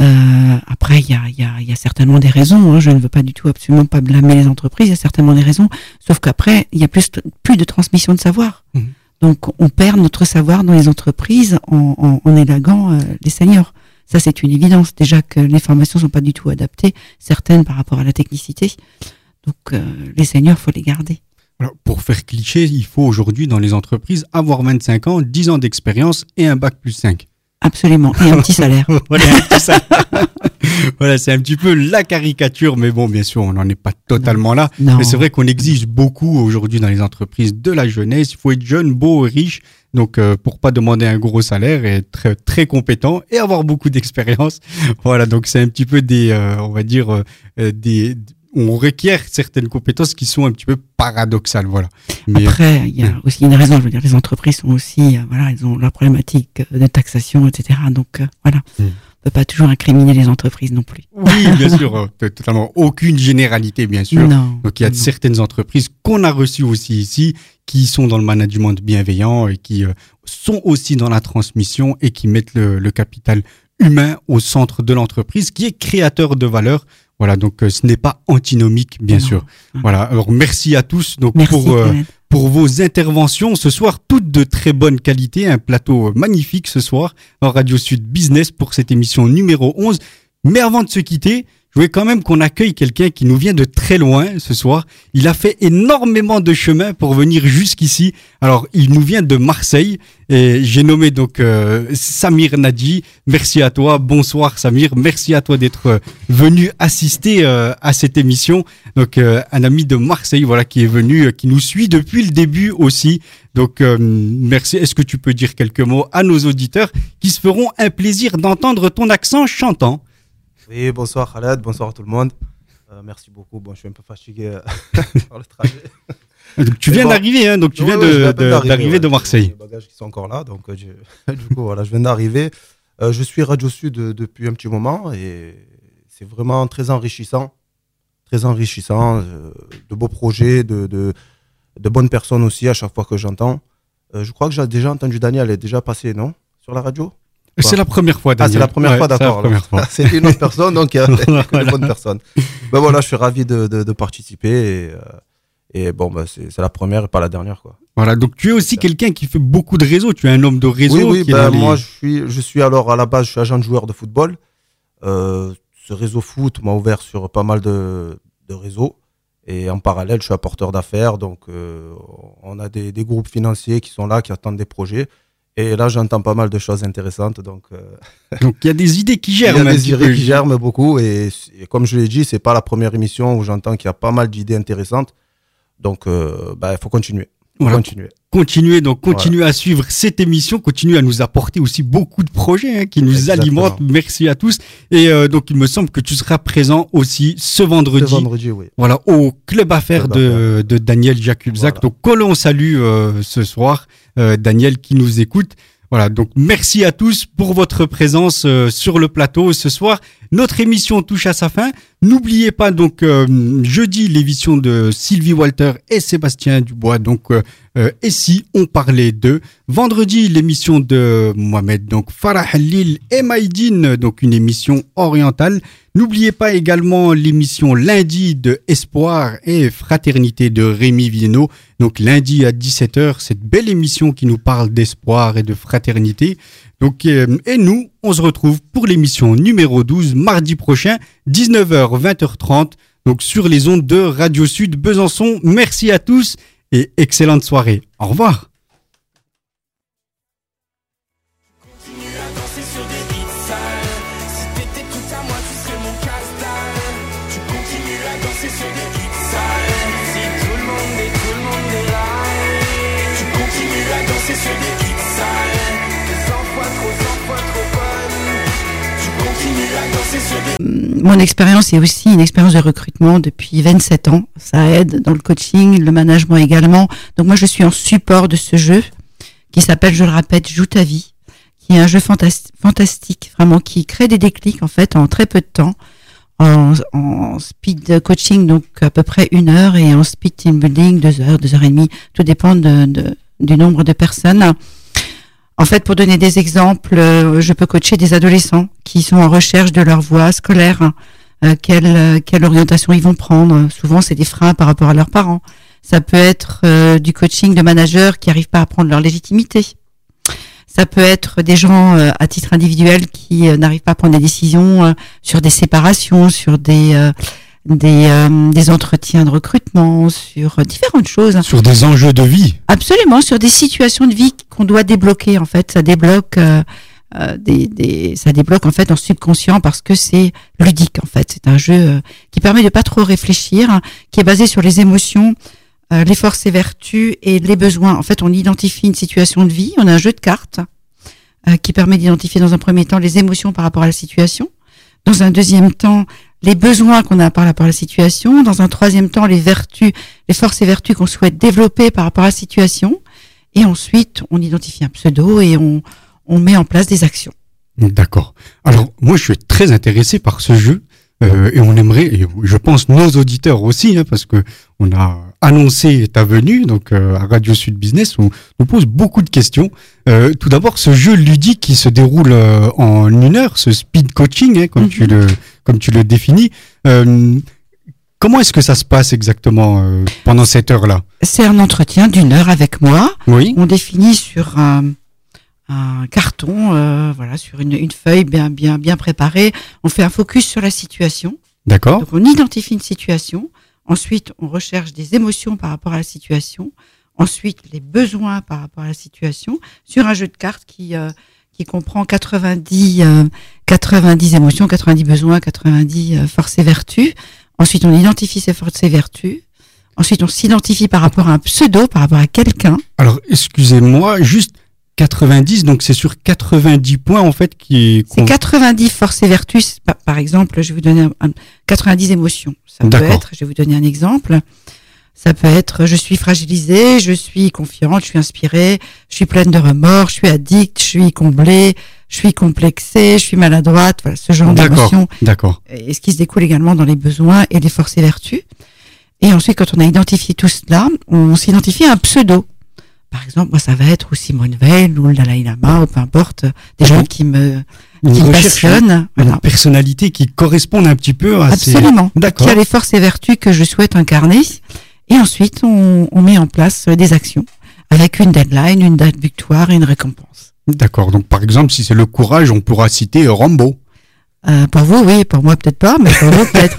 euh, après, il y a, y, a, y a, certainement des raisons. Hein. Je ne veux pas du tout absolument pas blâmer les entreprises. Il y a certainement des raisons. Sauf qu'après, il y a plus, plus de transmission de savoir. Mmh. Donc, on perd notre savoir dans les entreprises en, en, en élaguant euh, les seniors. Ça, c'est une évidence. Déjà que les formations sont pas du tout adaptées, certaines par rapport à la technicité. Donc, euh, les seniors, faut les garder. Alors, pour faire cliché, il faut aujourd'hui dans les entreprises avoir 25 ans, 10 ans d'expérience et un bac plus 5. Absolument. Et [laughs] un petit salaire. voilà, c'est un petit peu la caricature, mais bon, bien sûr, on n'en est pas totalement là. Mais c'est vrai qu'on exige beaucoup aujourd'hui dans les entreprises de la jeunesse. Il faut être jeune, beau, riche. Donc, euh, pour pas demander un gros salaire, et être très, très compétent et avoir beaucoup d'expérience. [laughs] Voilà, donc c'est un petit peu des, euh, on va dire, euh, des, on requiert certaines compétences qui sont un petit peu paradoxales, voilà. Mais Après, il y a aussi une raison. Je veux dire, les entreprises sont aussi, euh, voilà, elles ont leur problématique de taxation, etc. Donc, euh, voilà. On peut pas toujours incriminer les entreprises non plus. Oui, bien sûr, euh, totalement. Aucune généralité, bien sûr. Non, Donc, il y a certaines entreprises qu'on a reçues aussi ici, qui sont dans le management bienveillant et qui sont aussi dans la transmission et qui mettent le, le capital humain au centre de l'entreprise, qui est créateur de valeur voilà, donc euh, ce n'est pas antinomique, bien sûr. Voilà, alors merci à tous donc pour euh, pour vos interventions ce soir, toutes de très bonne qualité, un plateau magnifique ce soir en Radio Sud Business pour cette émission numéro 11. Mais avant de se quitter, je voulais quand même qu'on accueille quelqu'un qui nous vient de très loin ce soir. Il a fait énormément de chemin pour venir jusqu'ici. Alors, il nous vient de Marseille et j'ai nommé donc euh, Samir Nadi. Merci à toi. Bonsoir Samir. Merci à toi d'être euh, venu assister euh, à cette émission. Donc, un ami de Marseille, voilà, qui est venu, qui nous suit depuis le début aussi. Donc, merci. Est-ce que tu peux dire quelques mots à nos auditeurs qui se feront un plaisir d'entendre ton accent chantant? Oui, bonsoir Khaled, bonsoir tout le monde. Euh, merci beaucoup. Bon, je suis un peu fatigué euh, [laughs] par le trajet. Donc, tu viens d'arriver, hein, donc tu viens d'arriver de, Marseille. Les bagages qui sont encore là, donc euh, [laughs] du coup voilà, je viens d'arriver. je suis Radio Sud depuis un petit moment et c'est vraiment très enrichissant, très enrichissant, de beaux projets, de, de, de, bonnes personnes aussi à chaque fois que j'entends. je crois que j'ai déjà entendu Daniel, elle est déjà passé, non, sur la radio? C'est la première fois, Ah, c'est la première fois, d'accord. C'est une autre personne, donc il y a une bonne personne. Ben voilà, je suis ravi de, de, participer et, euh, et bon, ben c'est la première et pas la dernière, quoi. Voilà, donc tu es aussi quelqu'un qui fait beaucoup de réseaux. Tu es un homme de réseau. Oui, oui. Ben, moi, je suis, je suis alors à la base, je suis agent de joueur de football. Euh, ce réseau foot m'a ouvert sur pas mal de, de réseaux. Et en parallèle, je suis apporteur d'affaires. Donc, euh, on a des, des groupes financiers qui sont là, qui attendent des projets. Et là, j'entends pas mal de choses intéressantes. Donc, euh, [laughs] donc il y a des idées qui germent. Il y a des idées qui germent beaucoup. Et, comme je l'ai dit, c'est pas la première émission où j'entends qu'il y a pas mal d'idées intéressantes. Donc, euh, bah, il faut continuer. Continuer. Continuer, donc continuer à suivre cette émission, continuer à nous apporter aussi beaucoup de projets hein, qui nous alimentent. Merci à tous. Et euh, donc il me semble que tu seras présent aussi ce vendredi. Ce vendredi, oui. Voilà, au club affaires de, de, Daniel Jacubzac. Donc que l'on salue ce soir. Euh, Daniel qui nous écoute. Voilà, donc merci à tous pour votre présence euh, sur le plateau ce soir. Notre émission touche à sa fin. N'oubliez pas donc euh, jeudi l'émission de Sylvie Walter et Sébastien Dubois. Donc et si on parlait de vendredi l'émission de Mohamed donc Farah Halil et Maïdine donc une émission orientale. N'oubliez pas également l'émission lundi de Espoir et Fraternité de Rémi Viennot. Donc lundi à 17h, cette belle émission qui nous parle d'espoir et de fraternité. Donc, euh, et nous, on se retrouve pour l'émission numéro 12 mardi prochain, 19h, 20h30, donc sur les ondes de Radio Sud Besançon. Merci à tous et excellente soirée. Au revoir. Mon expérience est aussi une expérience de recrutement depuis 27 ans. Ça aide dans le coaching, le management également. Donc moi, je suis en support de ce jeu qui s'appelle, je le répète, Joue ta vie qui est un jeu fantastique, vraiment, qui crée des déclics en fait en très peu de temps. En, speed coaching, donc à peu près une heure, et en speed team building, deux heures, deux heures et demie. Tout dépend du nombre de personnes. En fait, pour donner des exemples, euh, je peux coacher des adolescents qui sont en recherche de leur voie scolaire, euh, quelle, quelle orientation ils vont prendre. Souvent, c'est des freins par rapport à leurs parents. Ça peut être euh, du coaching de managers qui n'arrivent pas à prendre leur légitimité. Ça peut être des gens euh, à titre individuel qui euh, n'arrivent pas à prendre des décisions sur des séparations, sur des des, des entretiens de recrutement, sur différentes choses. Sur des enjeux de vie. Absolument, sur des situations de vie qu'on doit débloquer. En fait, ça débloque. des, des, ça débloque en fait en subconscient parce que c'est ludique en fait. C'est un jeu qui permet de pas trop réfléchir, hein, qui est basé sur les émotions, euh, les forces et vertus et les besoins. En fait, on identifie une situation de vie, on a un jeu de cartes euh, qui permet d'identifier dans un premier temps les émotions par rapport à la situation, dans un deuxième temps les besoins qu'on a par rapport à la situation, dans un troisième temps les vertus, les forces et vertus qu'on souhaite développer par rapport à la situation, et ensuite on identifie un pseudo et on, on met en place des actions. D'accord. Alors moi je suis très intéressé par ce jeu euh, et on aimerait, et je pense nos auditeurs aussi, hein, parce que on a annoncé ta venue, donc euh, à Radio Sud Business, on nous pose beaucoup de questions. Euh, tout d'abord, ce jeu ludique qui se déroule en une heure, ce speed coaching, hein, comme tu mhm. le comme tu le définis. Comment est-ce que ça se passe exactement pendant cette heure-là? C'est un entretien d'une heure avec moi. Oui. On définit sur un, un carton, euh, voilà, sur une, une, feuille bien, bien, bien préparée. On fait un focus sur la situation. D'accord. Donc on identifie une situation. Ensuite, on recherche des émotions par rapport à la situation. Ensuite, les besoins par rapport à la situation sur un jeu de cartes qui euh, qui comprend 90 90 euh, émotions, 90 besoins, 90 forces et vertus. Ensuite, on identifie ces forces et vertus. Ensuite, on s'identifie par rapport à un pseudo, par rapport à quelqu'un. Alors, excusez-moi, juste 90, donc c'est sur 90 points en fait qui est. C'est 90 forces et vertus. Par, exemple, je vais vous donner un, 90 émotions. Ça peut être, je vais vous donner un exemple. Ça peut être, je suis fragilisée, je suis confiante, je suis inspirée, je suis pleine de remords, je suis addict, je suis comblée, je suis complexée, je suis maladroite. Voilà, ce genre d'émotions. D'accord. Et ce qui se découle également dans les besoins et les forces et vertus. Et ensuite, quand on a identifié tout cela, on s'identifie à un pseudo. Par exemple, moi, ça va être ou Simone Veil ou le Dalai Lama ou peu importe, des gens qui me, qui me passionnent. Une personnalité qui correspond un petit peu à Absolument. D'accord. Qui a les forces et vertus que je souhaite incarner. Et ensuite, on, on met en place des actions avec une deadline, une date victoire et une récompense. D'accord. Donc, par exemple, si c'est le courage, on pourra citer Rambo. Euh, pour vous, oui, pour moi peut-être pas, mais pour vous peut-être.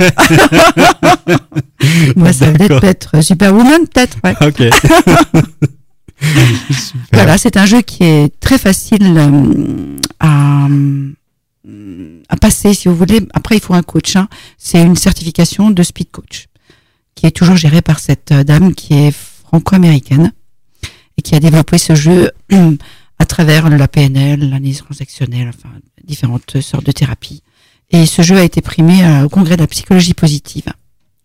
[laughs] moi, ça peut être Superwoman, peut-être. Ouais. Ok. [laughs] [laughs] voilà, c'est un jeu qui est très facile euh, à, à passer, si vous voulez. Après, il faut un coach. Hein. C'est une certification de speed coach qui est toujours gérée par cette euh, dame qui est franco-américaine et qui a développé ce jeu [clears throat] à travers la PNL, l'analyse transactionnelle, enfin différentes sortes de thérapies. Et ce jeu a été primé euh, au congrès de la psychologie positive.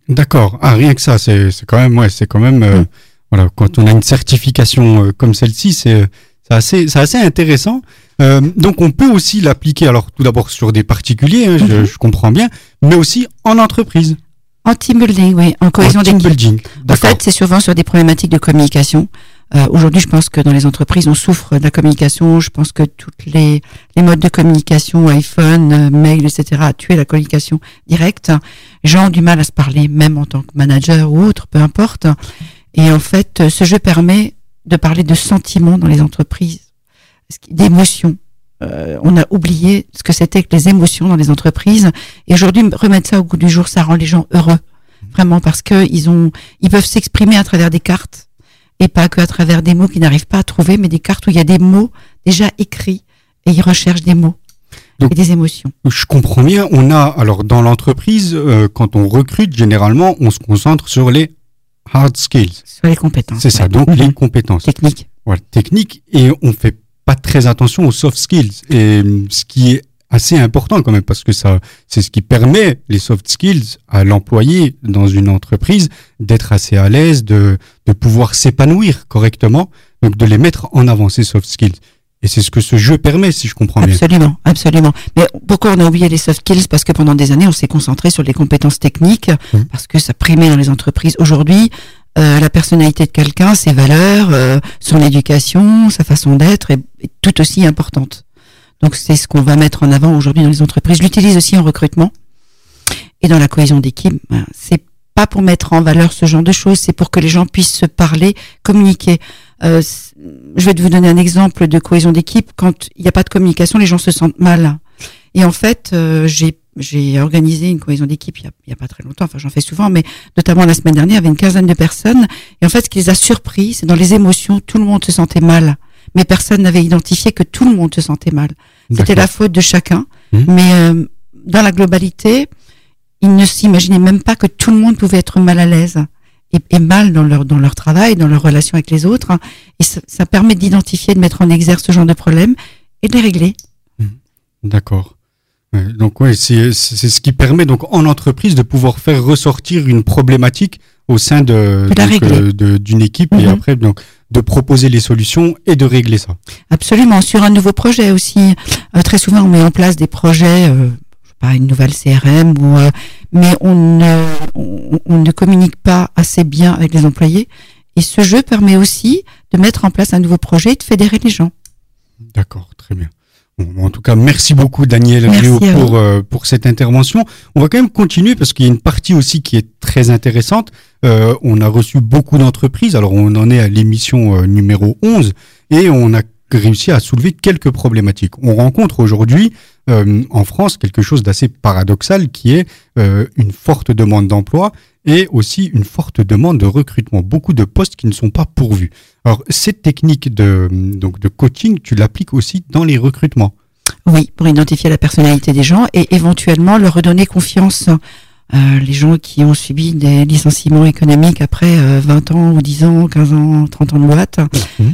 D'accord. Ah, rien que ça, c'est quand même, ouais, c'est quand même. Mm. Voilà, quand on a une certification euh, comme celle-ci, c'est assez, assez intéressant. Euh, donc on peut aussi l'appliquer, alors tout d'abord sur des particuliers, hein, je, mhm. je, comprends bien, mais aussi en entreprise. En team building, oui, en cohésion d'équipe. En fait, c'est souvent sur des problématiques de communication. Euh, Aujourd'hui, je pense que dans les entreprises, on souffre de la communication. Je pense que toutes les, les modes de communication, iPhone, euh, mail, etc., a tué la communication directe. Les gens ont du mal à se parler, même en tant que manager ou autre, peu importe. Et en fait, ce jeu permet de parler de sentiments dans les entreprises, d'émotions. Euh, on a oublié ce que c'était que les émotions dans les entreprises. Et aujourd'hui, remettre ça au goût du jour, ça rend les gens heureux, vraiment, parce que ils ont, ils peuvent s'exprimer à travers des cartes et pas que à travers des mots qu'ils n'arrivent pas à trouver, mais des cartes où il y a des mots déjà écrits et ils recherchent des mots. et des émotions. Je comprends bien. On a alors dans l'entreprise, euh, quand on recrute, généralement, on se concentre sur les hard skills. Sur les compétences. C'est ça, donc les compétences. Techniques. Voilà, techniques. Et on fait pas très attention aux soft skills. Et ce qui est assez important quand même, parce que ça, c'est ce qui permet les soft skills à l'employé dans une entreprise d'être assez à l'aise, de, de pouvoir s'épanouir correctement, donc de les mettre en avant, ces soft skills. Et c'est ce que ce jeu permet, si je comprends bien. Absolument, absolument. Mais pourquoi on a oublié les soft skills? Parce que pendant des années, on s'est concentré sur les compétences techniques, mmh. parce que ça primait dans les entreprises. Aujourd'hui, euh, la personnalité de quelqu'un, ses valeurs, euh, son éducation, sa façon d'être est, tout aussi importante. Donc c'est ce qu'on va mettre en avant aujourd'hui dans les entreprises. Je l'utilise aussi en recrutement et dans la cohésion d'équipe. Ben, c'est pas pour mettre en valeur ce genre de choses, c'est pour que les gens puissent se parler, communiquer. Euh, je vais vous donner un exemple de cohésion d'équipe. Quand il n'y a pas de communication, les gens se sentent mal. Et en fait, euh, j'ai j'ai organisé une cohésion d'équipe il y, a, pas très longtemps, enfin j'en fais souvent, mais notamment la semaine dernière, il y avait une quinzaine de personnes. Et en fait, ce qui les a surpris, c'est dans les émotions, tout le monde se sentait mal. Mais personne n'avait identifié que tout le monde se sentait mal. C'était la faute de chacun. Mmh. Mais euh, dans la globalité, ils ne s'imaginaient même pas que tout le monde pouvait être mal à l'aise et, mal dans leur, dans leur travail, dans leur relation avec les autres. Hein. Et ça, permet d'identifier, de mettre en exergue ce genre de problème et de les régler. Mmh. D'accord. donc ouais, c'est ce qui permet donc en entreprise de pouvoir faire ressortir une problématique au sein de, euh, d'une équipe et mmh. après donc de proposer les solutions et de régler ça. Absolument. Sur un nouveau projet aussi, euh, très souvent on met en place des projets euh, une nouvelle CRM, ou, euh, mais on ne, on, ne communique pas assez bien avec les employés. Et ce jeu permet aussi de mettre en place un nouveau projet et de fédérer les gens. D'accord, très bien. en tout cas, merci beaucoup Daniel pour, euh, pour cette intervention. On va quand même continuer parce qu'il y a une partie aussi qui est très intéressante. Euh, on a reçu beaucoup d'entreprises. Alors on en est à l'émission numéro 11 et on a réussi à soulever quelques problématiques. On rencontre aujourd'hui euh, en France quelque chose d'assez paradoxal qui est euh, une forte demande d'emploi et aussi une forte demande de recrutement. Beaucoup de postes qui ne sont pas pourvus. Alors cette technique de, donc de coaching, tu l'appliques aussi dans les recrutements. Oui, pour identifier la personnalité des gens et éventuellement leur redonner confiance. Euh, les gens qui ont subi des licenciements économiques après 20 ans ou 10 ans, 15 ans, 30 ans de boîte, mmh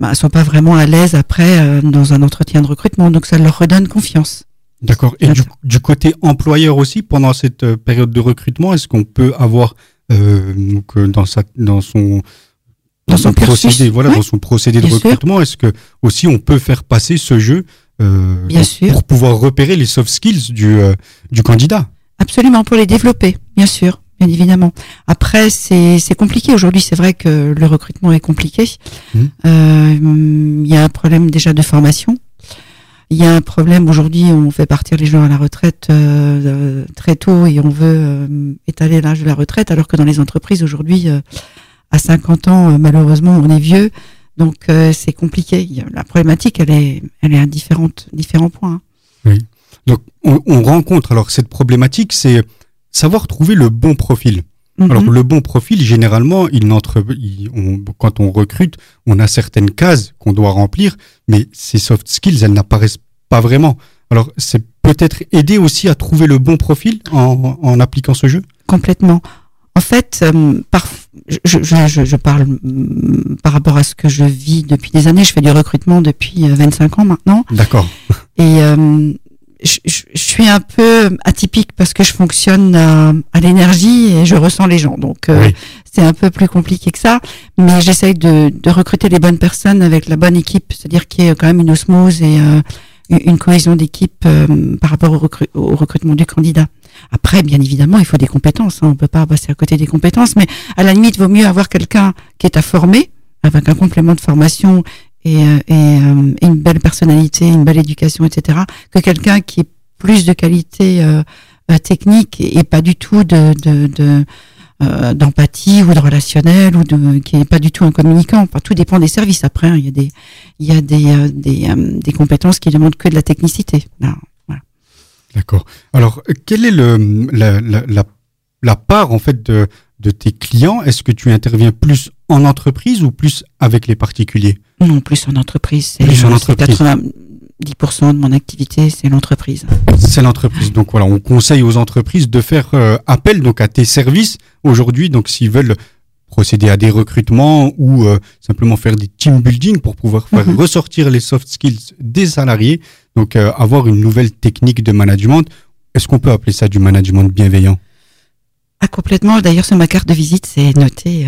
bah, sont pas vraiment à l'aise après euh, dans un entretien de recrutement. Donc ça leur redonne confiance. D'accord. Et du, du, côté employeur aussi, pendant cette euh, période de recrutement, est-ce qu'on peut avoir euh, donc, dans, sa, dans son dans, son, procédé, voilà, dans son procédé de recrutement, est-ce que aussi on peut faire passer ce jeu euh, bien sûr. pour pouvoir repérer les soft skills du, du candidat? Absolument, pour les développer, bien sûr bien évidemment. Après, c'est compliqué aujourd'hui. C'est vrai que le recrutement est compliqué. Mmh. Euh, il y a un problème déjà de formation. Il y a un problème aujourd'hui. On fait partir les gens à la retraite euh, très tôt et on veut euh, étaler l'âge de la retraite, alors que dans les entreprises aujourd'hui, à 50 ans, malheureusement, on est vieux. Donc c'est compliqué. La problématique, elle est, elle est à différentes, différents points. Hein. Oui. Donc on, on rencontre alors cette problématique, c'est savoir trouver le bon profil. Mhm. Alors le bon profil, généralement, il n'entre, quand on recrute, on a certaines cases qu'on doit remplir, mais ces soft skills, elles n'apparaissent pas vraiment. Alors c'est peut-être aider aussi à trouver le bon profil en, en appliquant ce jeu? Complètement. En fait, euh, par, je, je, je, parle mm, par rapport à ce que je vis depuis des années. Je fais du recrutement depuis 25 euh, ans maintenant. D'accord. Et euh, je, je, suis un peu atypique parce que je fonctionne à, l'énergie et je ressens les gens. Donc euh, c'est un peu plus compliqué que ça, mais j'essaye de, de, recruter les bonnes personnes avec la bonne équipe, c'est-à-dire qu'il y ait quand même une osmose et euh, une cohésion d'équipe euh, par rapport au, au, recrutement du candidat. Après, bien évidemment, il faut des compétences. Hein, on peut pas passer à côté des compétences, mais à la limite, il vaut mieux avoir quelqu'un qui est à former avec un complément de formation et, euh, euh, et, une belle personnalité, une belle éducation, etc., que quelqu'un qui ait plus de qualité euh, technique et pas du tout de, de, de d'empathie ou de relationnel ou de qui est pas du tout un communicant. Enfin, tout dépend des services. Après, hein. il y a des il y a des des, des compétences qui demandent que de la technicité. D'accord. Alors, quelle est le la, la, la part en fait de de tes clients Est-ce que tu interviens plus en entreprise ou plus avec les particuliers? Non, plus en entreprise. Plus en entreprise. 90% de mon activité, c'est l'entreprise. C'est l'entreprise. Donc voilà, on conseille aux entreprises de faire euh, appel donc à tes services aujourd'hui. Donc s'ils veulent procéder à des recrutements ou euh, simplement faire des team building pour pouvoir faire mhm. ressortir les soft skills des salariés. Donc euh, avoir une nouvelle technique de management. Est-ce qu'on peut appeler ça du management bienveillant? Ah complètement. D'ailleurs sur ma carte de visite, c'est noté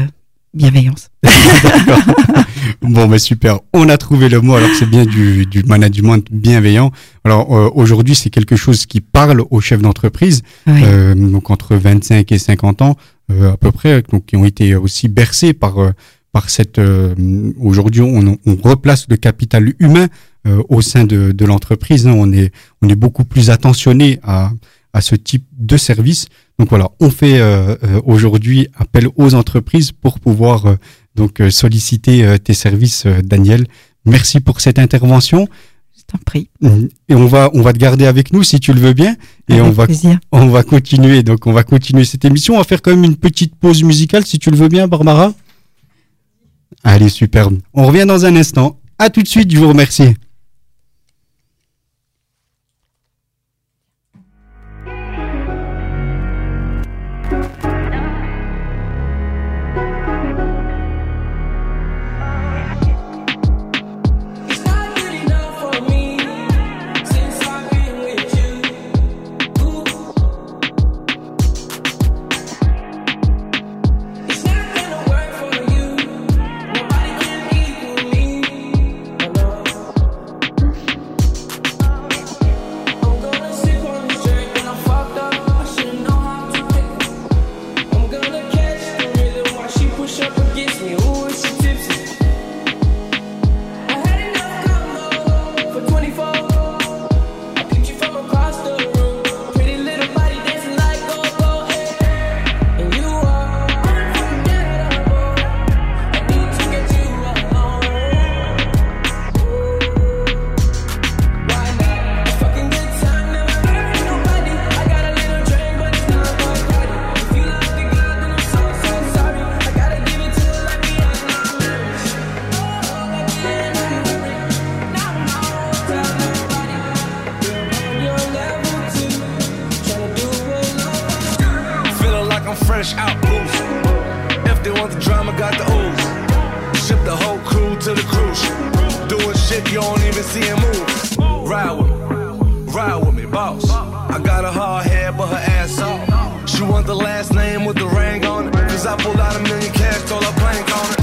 bienveillance. [laughs] bon, bah super. On a trouvé le mot. Alors c'est bien du, du, management bienveillant. Alors euh, aujourd'hui, c'est quelque chose qui parle aux chefs d'entreprise, euh, donc entre 25 et 50 ans euh, à peu près, donc qui ont été aussi bercés par par cette. aujourd'hui, on, on, replace le capital humain au sein de, de l'entreprise. Hein. On est on est beaucoup plus attentionné à à ce type de service. Donc voilà, on fait aujourd'hui appel aux entreprises pour pouvoir donc euh, solliciter euh, tes services, euh, Daniel. Merci pour cette intervention. Je t'en prie. Et on va, on va te garder avec nous si tu le veux bien. Et on va, on va continuer. Donc, on va continuer cette émission. On va faire quand même une petite pause musicale si tu le veux bien, Barbara. Allez, superbe. On revient dans un instant. À tout de suite. Je vous remercie. doing shit you don't even see him move. Ride with me, ride with me, boss. I got a hard head, but her ass soft. She want the last name with the ring on it. Cause I pulled out a million cash, told her plank on it.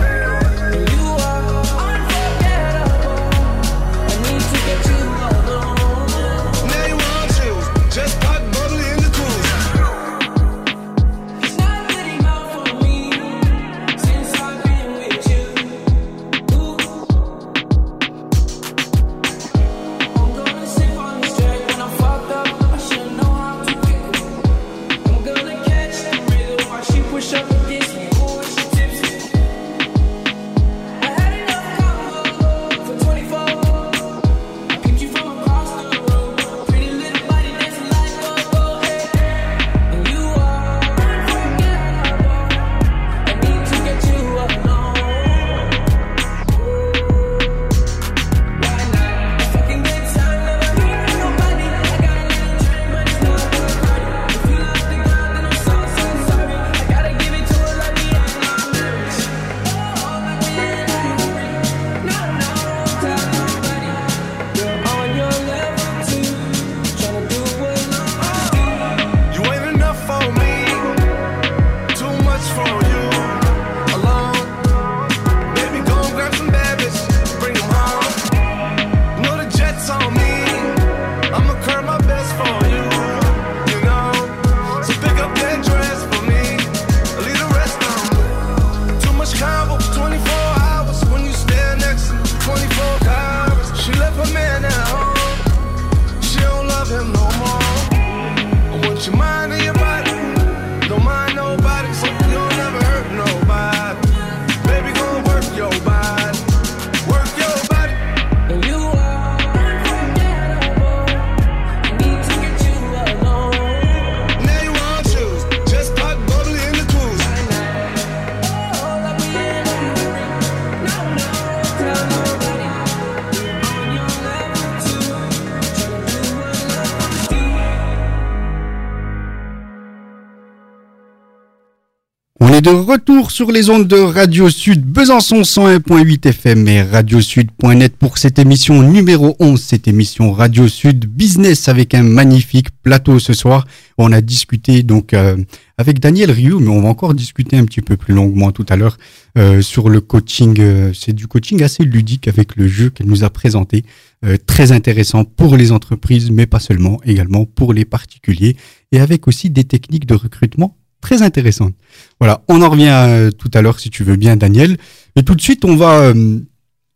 De retour sur les ondes de Radio Sud, Besançon 101.8 FM et radiosud.net pour cette émission numéro 11, cette émission Radio Sud Business avec un magnifique plateau ce soir. On a discuté donc euh, avec Daniel Rioux, mais on va encore discuter un petit peu plus longuement tout à l'heure euh, sur le coaching. Euh, c'est du coaching assez ludique avec le jeu qu'elle nous a présenté, euh, très intéressant pour les entreprises, mais pas seulement, également pour les particuliers, et avec aussi des techniques de recrutement très intéressantes. Voilà, on en revient tout à l'heure si tu veux bien, Daniel. Et tout de suite, on va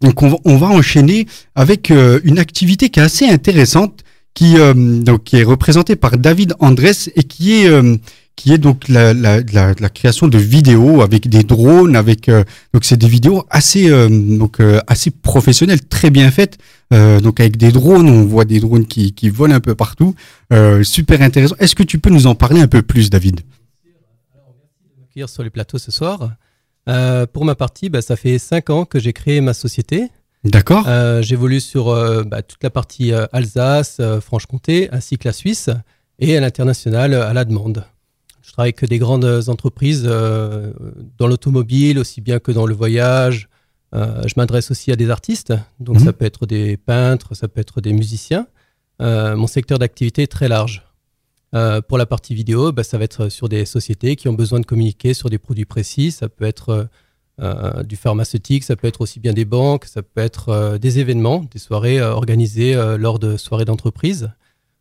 donc on va, enchaîner avec une activité qui est assez intéressante qui euh, donc est représenté par David Andrés et qui est euh, qui est donc la, la, la, la, création de vidéos avec des drones, avec euh, donc c'est des vidéos assez donc assez professionnelles, très bien faites. donc avec des drones, on voit des drones qui, qui volent un peu partout, super intéressant. Est-ce que tu peux nous en parler un peu plus, David? Sur les plateaux ce soir. pour ma partie, bah, ça fait cinq ans que j'ai créé ma société. D'accord. Euh, J'évolue sur euh, bah, toute la partie euh, Alsace, euh, Franche-Comté, ainsi que la Suisse, et à l'international à la demande. Je travaille avec des grandes entreprises dans l'automobile, aussi bien que dans le voyage. je m'adresse aussi à des artistes, donc mhm. ça peut être des peintres, ça peut être des musiciens. mon secteur d'activité est très large. Pour la partie vidéo, bah, ça va être sur des sociétés qui ont besoin de communiquer sur des produits précis. Ça peut être euh, du pharmaceutique, ça peut être aussi bien des banques, ça peut être euh, des événements, des soirées euh, organisées lors de soirées d'entreprise.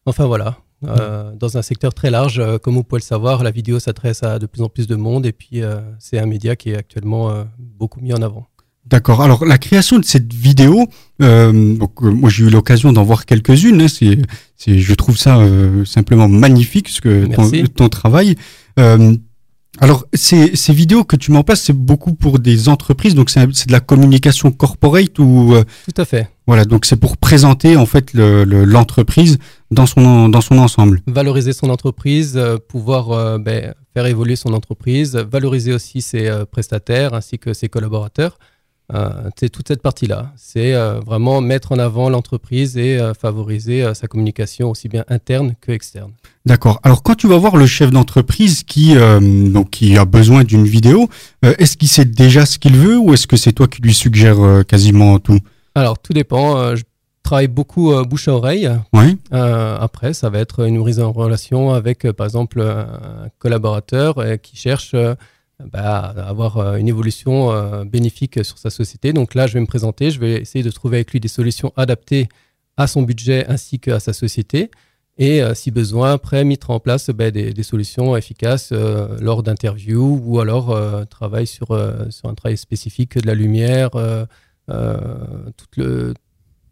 Enfin voilà, mmh. dans un secteur très large, comme vous pouvez le savoir, la vidéo s'adresse à de plus en plus de monde et puis c'est un média qui est actuellement beaucoup mis en avant. D'accord. Alors la création de cette vidéo, donc, moi j'ai eu l'occasion d'en voir quelques-unes. Hein, c'est, je trouve ça simplement magnifique ce que ton, ton, travail. Alors, ces, ces vidéos que tu m'en passes, c'est beaucoup pour des entreprises, donc c'est de la communication corporate ou euh, Tout à fait. Voilà, donc c'est pour présenter en fait l'entreprise le, dans son dans son ensemble. Valoriser son entreprise, euh, pouvoir euh, ben, faire évoluer son entreprise, valoriser aussi ses prestataires ainsi que ses collaborateurs. Euh, c'est toute cette partie-là. C'est euh, vraiment mettre en avant l'entreprise et euh, favoriser sa communication aussi bien interne que externe. D'accord. Alors quand tu vas voir le chef d'entreprise qui donc qui a besoin d'une vidéo, est-ce qu'il sait déjà ce qu'il veut ou est-ce que c'est toi qui lui suggères quasiment tout? Alors tout dépend. je travaille beaucoup bouche à oreille. Oui. après, ça va être une mise en relation avec par exemple un collaborateur qui cherche bah, avoir euh, une évolution euh, bénéfique sur sa société. Donc là, je vais me présenter, je vais essayer de trouver avec lui des solutions adaptées à son budget ainsi qu'à sa société. Et euh, si besoin, après, mettre en place bah, des, solutions efficaces lors d'interviews ou alors travail sur, sur un travail spécifique de la lumière, toute, le,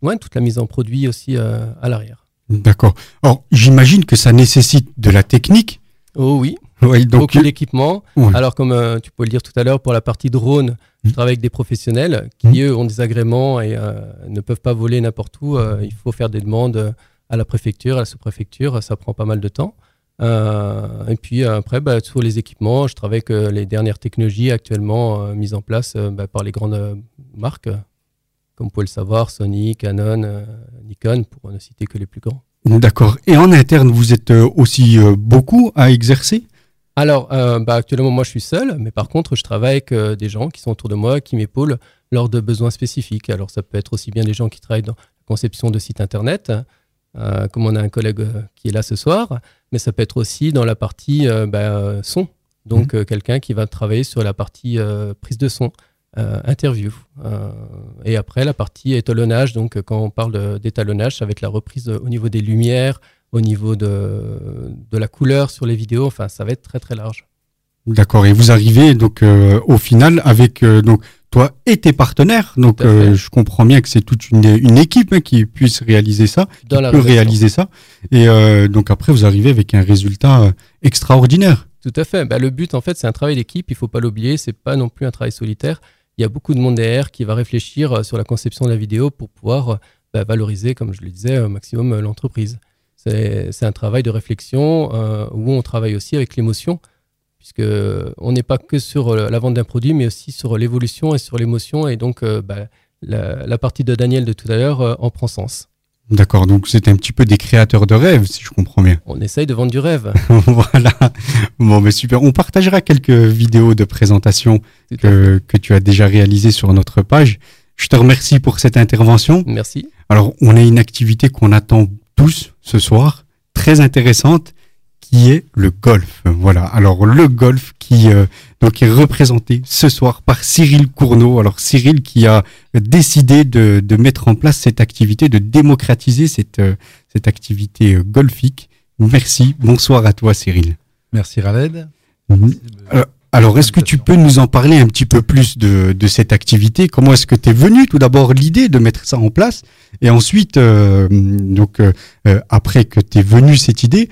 ouais, toute la mise en produit aussi à l'arrière. D'accord. Alors, j'imagine que ça nécessite de la technique. Oh oui. Oui, donc, beaucoup d'équipements. Alors, comme euh, tu peux le dire tout à l'heure, pour la partie drone, je mmh. travaille avec des professionnels qui, mmh. eux, ont des agréments et euh, ne peuvent pas voler n'importe où. Euh, il faut faire des demandes à la préfecture, à la sous-préfecture. Ça prend pas mal de temps. et puis après, bah, sur les équipements, je travaille avec les dernières technologies actuellement mises en place bah, par les grandes marques, comme vous pouvez le savoir, Sony, Canon, Nikon, pour ne citer que les plus grands. D'accord. Et en interne, vous êtes aussi beaucoup à exercer? Alors, euh, bah, actuellement, moi, je suis seul, mais par contre, je travaille avec euh, des gens qui sont autour de moi, qui m'épaulent lors de besoins spécifiques. Alors, ça peut être aussi bien des gens qui travaillent dans la conception de sites Internet, euh, comme on a un collègue qui est là ce soir, mais ça peut être aussi dans la partie bah, son. Donc, mmh. quelqu'un qui va travailler sur la partie prise de son, interview. et après, la partie étalonnage. Donc, quand on parle d'étalonnage, ça va être la reprise au niveau des lumières, au niveau de, de la couleur sur les vidéos. Enfin, ça va être très très large. D'accord. Et vous arrivez donc euh, au final avec euh, donc toi et tes partenaires. Donc euh, je comprends bien que c'est toute une, une équipe hein, qui puisse réaliser ça, qui peut réaliser ça. Et donc après vous arrivez avec un résultat extraordinaire. Tout à fait. Bah, le but en fait c'est un travail d'équipe. Il faut pas l'oublier. C'est pas non plus un travail solitaire. Il y a beaucoup de monde derrière qui va réfléchir sur la conception de la vidéo pour pouvoir bah, valoriser, comme je le disais, au maximum l'entreprise. C'est un travail de réflexion euh, où on travaille aussi avec l'émotion, puisque on n'est pas que sur euh, la vente d'un produit, mais aussi sur l'évolution et sur l'émotion. Et donc, euh, bah, la, partie de Daniel de tout à l'heure en prend sens. D'accord, donc c'est un petit peu des créateurs de rêves, si je comprends bien. On essaye de vendre du rêve. [laughs] voilà. Bon, mais super. On partagera quelques vidéos de présentation que, que tu as déjà réalisées sur notre page. Je te remercie pour cette intervention. Merci. Alors, on a une activité qu'on attend tous ce soir, très intéressante, qui est le golf. Voilà. Alors le golf qui euh, donc est représenté ce soir par Cyril Cournot. Alors Cyril qui a décidé de, de mettre en place cette activité, de démocratiser cette euh, cette activité euh, golfique. Merci. Bonsoir à toi Cyril. Merci Raled. Alors, est-ce que tu peux nous en parler un petit peu plus de, cette activité? Comment est-ce que tu es venu tout d'abord l'idée de mettre ça en place? Et ensuite, euh, donc euh, euh, après que tu es venu cette idée,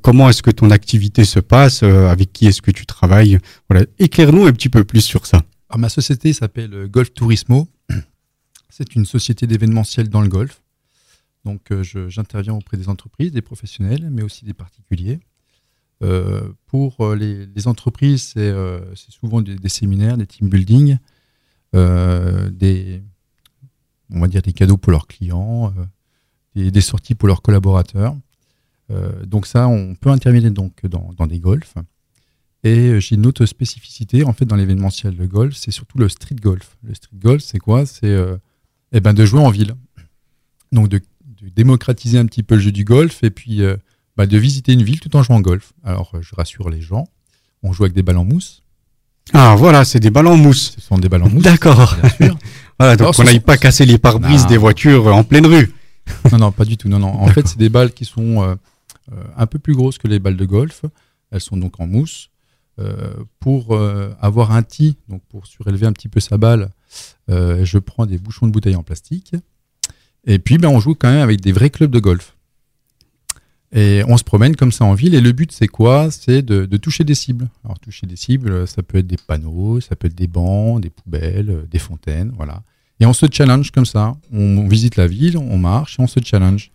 comment est-ce que ton activité se passe? Avec qui est-ce que tu travailles? Voilà, éclaire-nous un petit peu plus sur ça. Alors, ma société s'appelle Golf Turismo. C'est une société d'événementiel dans le golf. Donc, j'interviens auprès des entreprises, des professionnels, mais aussi des particuliers. Euh, pour euh, les, entreprises, euh, c'est souvent des, séminaires, des team building, des, on va dire des cadeaux pour leurs clients, des, sorties pour leurs collaborateurs. donc ça, on peut intervenir donc dans, des golfs. Et j'ai une autre spécificité en fait dans l'événementiel de golf, c'est surtout le street golf. Le street golf, c'est quoi? C'est eh ben de jouer en ville. Donc de, démocratiser un petit peu le jeu du golf et puis bah, de visiter une ville tout en jouant au golf. Alors, euh, je rassure les gens, on joue avec des balles en mousse. Ah, voilà, c'est des balles en mousse. Ce sont des balles en mousse. D'accord. [laughs] voilà, donc on n'aille pas casser les pare-brises des voitures en pleine rue. [laughs] non, non, pas du tout. Non, non. En fait, c'est des balles qui sont euh, euh, un peu plus grosses que les balles de golf. Elles sont donc en mousse. pour avoir un tee, donc pour surélever un petit peu sa balle, je prends des bouchons de bouteille en plastique. Et puis, ben, on joue quand même avec des vrais clubs de golf. Et on se promène comme ça en ville. Et le but, c'est quoi? C'est de, toucher des cibles. Alors, toucher des cibles, ça peut être des panneaux, ça peut être des bancs, des poubelles, des fontaines, voilà. Et on se challenge comme ça. On, visite la ville, on marche et on se challenge.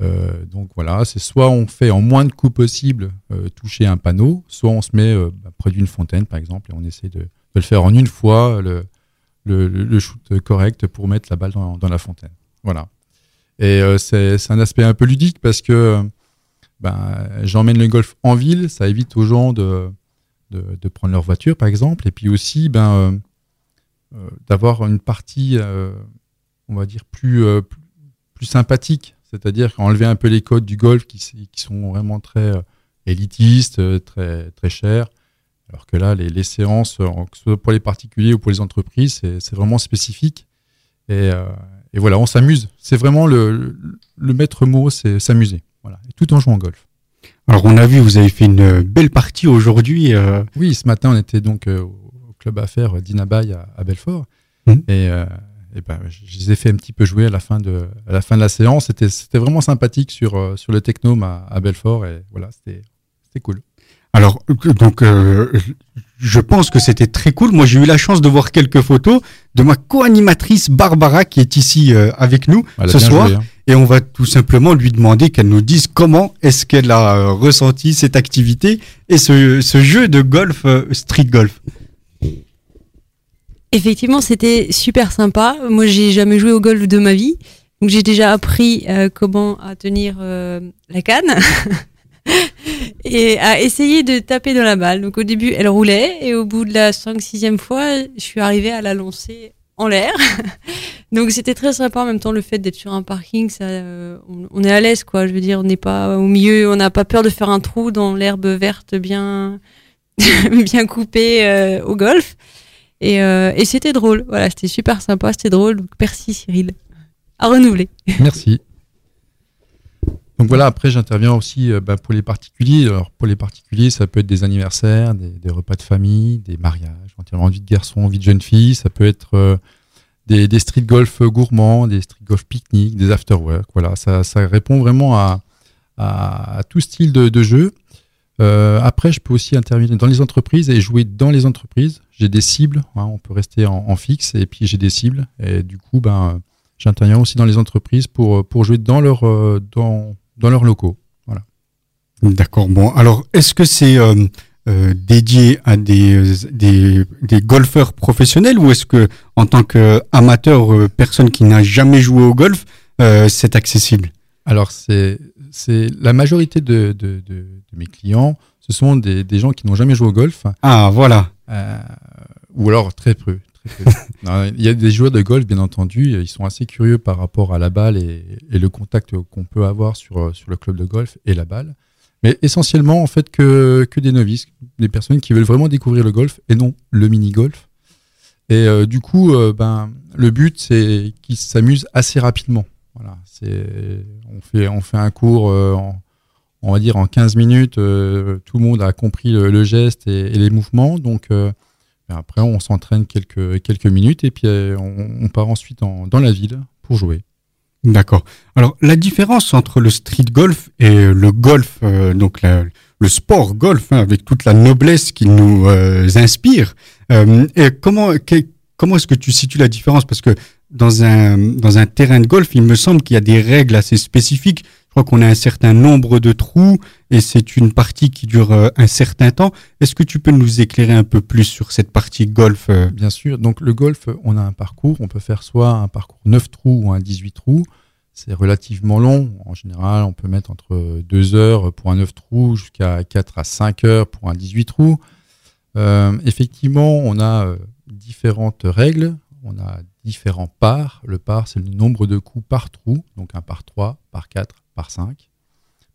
Euh, donc voilà, c'est soit on fait en moins de coups possible euh, toucher un panneau, soit on se met euh, bah, près d'une fontaine, par exemple, et on essaie de, le faire en une fois, le, le, shoot correct pour mettre la balle dans, dans la fontaine. Voilà. Et c'est un aspect un peu ludique parce que ben, j'emmène le golf en ville, ça évite aux gens de, de, prendre leur voiture, par exemple, et puis aussi ben, euh, euh, d'avoir une partie, euh, on va dire, plus, plus, sympathique, c'est-à-dire enlever un peu les codes du golf qui, sont vraiment très élitistes, très, très chers. Alors que là, les, les séances, que ce soit pour les particuliers ou pour les entreprises, c'est vraiment spécifique. Et, et, voilà, on s'amuse. C'est vraiment le, le maître mot, c'est s'amuser. Voilà, tout en jouant au golf. Alors on a vu, vous avez fait une belle partie aujourd'hui. Euh. Oui, ce matin on était donc euh, au club affaires Dinabaye à, à Belfort. Mmh. Et, euh, ben, je les ai fait un petit peu jouer à la fin de, à la, fin de la séance. C'était vraiment sympathique sur, sur le Technome à, à Belfort. Et voilà, c'était cool. Alors, donc, je pense que c'était très cool. Moi, j'ai eu la chance de voir quelques photos de ma co-animatrice Barbara qui est ici avec nous ce soir. Hein et on va tout simplement lui demander qu'elle nous dise comment est-ce qu'elle a euh, ressenti cette activité et ce, jeu de golf, euh, street golf. Effectivement, c'était super sympa. Moi, j'ai jamais joué au golf de ma vie, donc j'ai déjà appris euh, comment à tenir la canne [laughs] et à essayer de taper dans la balle. Donc au début, elle roulait et au bout de la 5-6e fois, je suis arrivée à la lancer en l'air. [laughs] Donc c'était très sympa en même temps le fait d'être sur un parking, ça, euh, on, est à l'aise quoi. Je veux dire, on n'est pas au milieu, on n'a pas peur de faire un trou dans l'herbe verte bien [laughs] bien coupée euh, au golf. Et, euh, et c'était drôle. Voilà, c'était super sympa, c'était drôle. Donc merci Cyril. À renouveler. Merci. Donc voilà, après j'interviens aussi bah, pour les particuliers. Alors pour les particuliers, ça peut être des anniversaires, des, repas de famille, des mariages, entièrement vie de garçon, vie de jeune fille. Ça peut être des, street golf gourmands, des street golf pique-nique, des afterwork. Voilà, ça, répond vraiment à, tout style de, jeu. Euh, après, je peux aussi intervenir dans les entreprises et jouer dans les entreprises. J'ai des cibles, hein, on peut rester en, fixe et puis j'ai des cibles. Et du coup, ben, j'interviens aussi dans les entreprises pour, pour jouer dans, leur, euh, dans, dans leurs locaux. Voilà. D'accord. Bon, alors, est-ce que c'est euh, euh, dédié à des, des, des, golfeurs professionnels ou est-ce que en tant qu'amateur, euh, personne qui n'a jamais joué au golf, euh, c'est accessible? Alors c'est c'est la majorité de, de, de, mes clients, ce sont des, des gens qui n'ont jamais joué au golf. Ah voilà. ou alors très peu. [laughs] il y a des joueurs de golf, bien entendu, ils sont assez curieux par rapport à la balle et, et le contact qu'on peut avoir sur, sur le club de golf et la balle. Mais essentiellement, en fait, que, des novices, des personnes qui veulent vraiment découvrir le golf et non le mini-golf. Et euh, du coup, euh, ben, le but, c'est qu'ils s'amusent assez rapidement. Voilà, on, fait, un cours, euh, on va dire, en 15 minutes. tout le monde a compris le, geste et, les mouvements. Donc, après, on s'entraîne quelques, quelques minutes et puis on, part ensuite dans la ville pour jouer. D'accord. Alors la différence entre le street golf et le golf, euh, donc le sport golf, hein, avec toute la noblesse qu'il nous euh, inspire, euh, et comment comment est-ce que tu situes la différence? Parce que dans un dans un terrain de golf, il me semble qu'il y a des règles assez spécifiques. Je crois qu'on a un certain nombre de trous et c'est une partie qui dure un certain temps. Est-ce que tu peux nous éclairer un peu plus sur cette partie golf Bien sûr. Donc le golf, on a un parcours. On peut faire soit un parcours 9 trous ou un 18 trous. C'est relativement long. En général, on peut mettre entre 2 heures pour un 9 trous jusqu'à 4 à 5 heures pour un 18 trous. Euh, effectivement, on a euh, différentes règles. On a différents parts. Le par, c'est le nombre de coups par trou. Donc un par 3, par 4, par 5.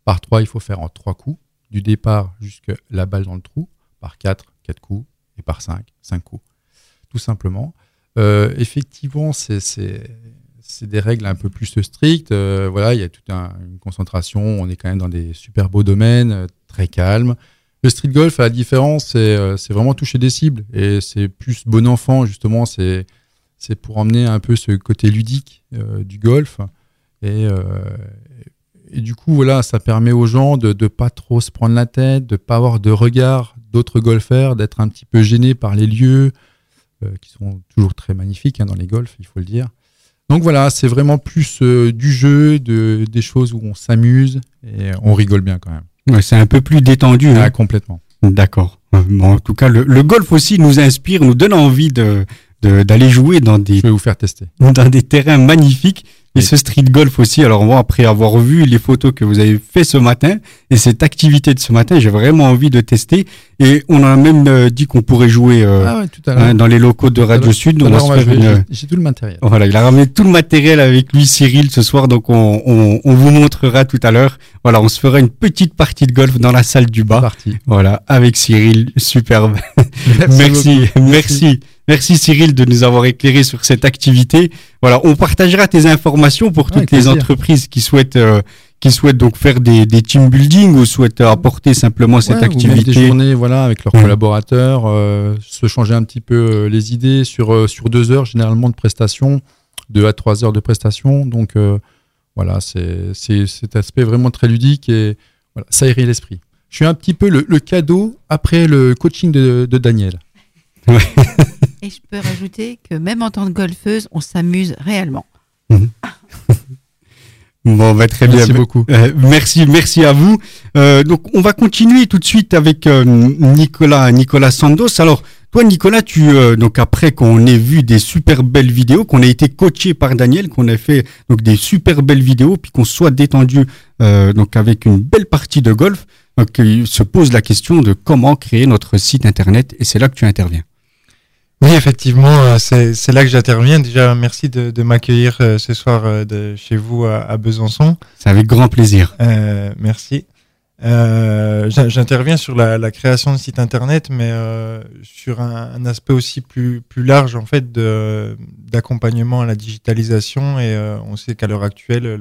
Par 3, il faut faire en 3 coups. Du départ jusqu'à la balle dans le trou. Par 4, 4 coups. Et par 5, 5 coups. Tout simplement. Euh, effectivement, c'est c'est des règles un peu plus strictes. Euh, voilà, il y a toute une concentration. On est quand même dans des super beaux domaines, euh, très calmes. Le street golf, à la différence, c'est euh, vraiment toucher des cibles et c'est plus bon enfant justement. C'est c'est pour emmener un peu ce côté ludique du golf et, et du coup voilà, ça permet aux gens de ne pas trop se prendre la tête, de pas avoir de regard d'autres golfeurs, d'être un petit peu gêné par les lieux qui sont toujours très magnifiques hein, dans les golfs, il faut le dire. Donc voilà, c'est vraiment plus euh, du jeu, de, des choses où on s'amuse et on rigole bien quand même. Ouais, c'est un peu plus détendu. Ah, hein. Complètement. D'accord. Bon, en tout cas, le, le, golf aussi nous inspire, nous donne envie de d'aller jouer dans des. Je vais vous faire tester. [laughs] Dans des terrains magnifiques et ce street golf aussi, alors moi, après avoir vu les photos que vous avez fait ce matin et cette activité de ce matin, j'ai vraiment envie de tester. Et on a même euh, dit qu'on pourrait jouer euh, ah hein, dans les locaux de Radio Sud. J'ai tout le matériel. Voilà, il a ramené tout le matériel avec lui, Cyril, ce soir. Donc on, on, on vous montrera tout à l'heure. Voilà, on se fera une petite partie de golf dans la salle du bas. Partie. Voilà, avec Cyril, superbe. [laughs] merci, merci. Merci Cyril de nous avoir éclairé sur cette activité. Voilà, on partagera tes informations pour toutes les entreprises qui souhaitent euh, qui souhaitent donc faire des, des team building ou souhaitent apporter simplement cette activité. Des journées, voilà, avec leurs collaborateurs, euh, se changer un petit peu euh, les idées sur sur deux heures généralement de prestation, deux à trois heures de prestation. Donc voilà, c'est cet aspect vraiment très ludique et voilà, ça irait l'esprit. Je suis un petit peu le, cadeau après le coaching de, de Daniel. [laughs] Et je peux rajouter que même en tant que golfeuse, on s'amuse réellement. Mhm. [laughs] Bon, bah, très bien. Merci beaucoup. Euh, merci, merci à vous. Euh, donc, on va continuer tout de suite avec euh, Nicolas, Nicolas Sandos. Alors, toi, Nicolas, tu donc après qu'on ait vu des super belles vidéos, qu'on ait été coaché par Daniel, qu'on ait fait donc des super belles vidéos, puis qu'on soit détendu donc avec une belle partie de golf, donc, il se pose la question de comment créer notre site internet, et c'est là que tu interviens. Oui, effectivement, euh, c'est là que j'interviens. Déjà, merci de, m'accueillir euh, ce soir euh, de chez vous à, Besançon. C'est avec grand plaisir. merci. J'interviens sur la, création de site internet, mais sur un, aspect aussi plus, plus large en fait d'accompagnement à la digitalisation. Et on sait qu'à l'heure actuelle,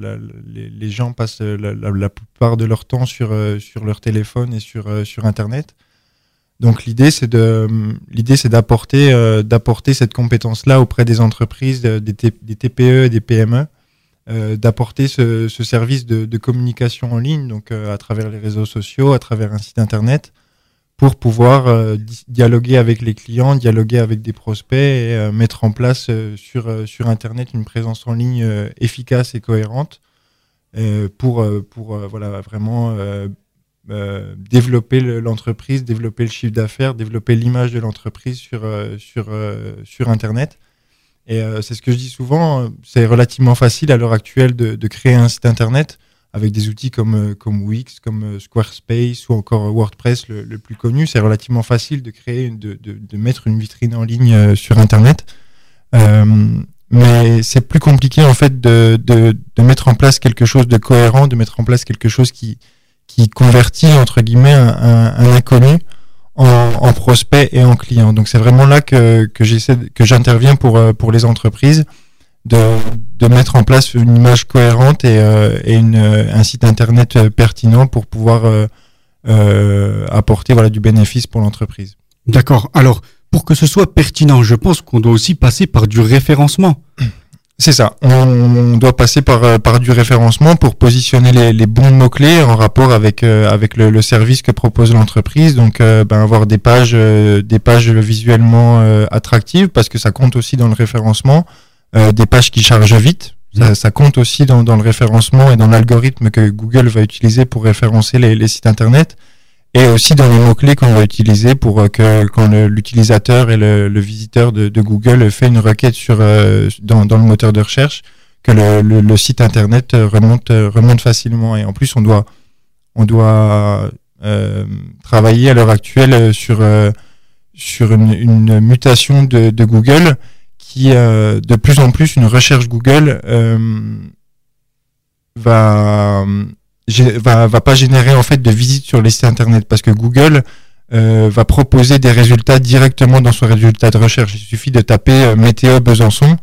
les, gens passent la, plupart de leur temps sur, sur leur téléphone et sur, sur Internet. Donc l'idée c'est de l'idée c'est d'apporter euh, d'apporter cette compétence là auprès des entreprises, des, TPE et des PME, euh, d'apporter ce, service de, communication en ligne, donc euh, à travers les réseaux sociaux, à travers un site internet, pour pouvoir dialoguer avec les clients, dialoguer avec des prospects et mettre en place sur sur internet une présence en ligne efficace et cohérente pour pour voilà vraiment euh, développer l'entreprise, développer le chiffre d'affaires, développer l'image de l'entreprise sur, euh, sur, euh, sur Internet. Et c'est ce que je dis souvent, c'est relativement facile à l'heure actuelle de, de, créer un site Internet avec des outils comme, comme Wix, comme Squarespace ou encore WordPress, le, plus connu. C'est relativement facile de créer, de, de, de, mettre une vitrine en ligne sur Internet. mais c'est plus compliqué en fait de mettre en place quelque chose de cohérent, de mettre en place quelque chose qui, qui convertit entre guillemets un, inconnu en, prospect et en client. Donc c'est vraiment là que, que j'essaie que j'interviens pour pour les entreprises de, de mettre en place une image cohérente et, et une, un site internet pertinent pour pouvoir apporter voilà du bénéfice pour l'entreprise. D'accord. Alors pour que ce soit pertinent, je pense qu'on doit aussi passer par du référencement. [clears throat] C'est ça. On, doit passer par, euh, par du référencement pour positionner les, les bons mots-clés en rapport avec, euh, avec le, le, service que propose l'entreprise. Donc, euh, ben, avoir des pages, des pages visuellement attractives parce que ça compte aussi dans le référencement. des pages qui chargent vite. Ça, ça compte aussi dans, dans, le référencement et dans l'algorithme que Google va utiliser pour référencer les, les sites Internet et aussi dans les mots-clés qu'on va utiliser pour euh, que quand l'utilisateur et le, visiteur de, Google fait une requête sur euh, dans, dans, le moteur de recherche, que le, site internet remonte remonte facilement. Et en plus, on doit on doit euh, travailler à l'heure actuelle sur sur une, mutation de, de Google qui de plus en plus une recherche Google va va, va pas générer en fait de visites sur les sites internet parce que Google euh, va proposer des résultats directement dans son résultat de recherche. Il suffit de taper euh, météo Besançon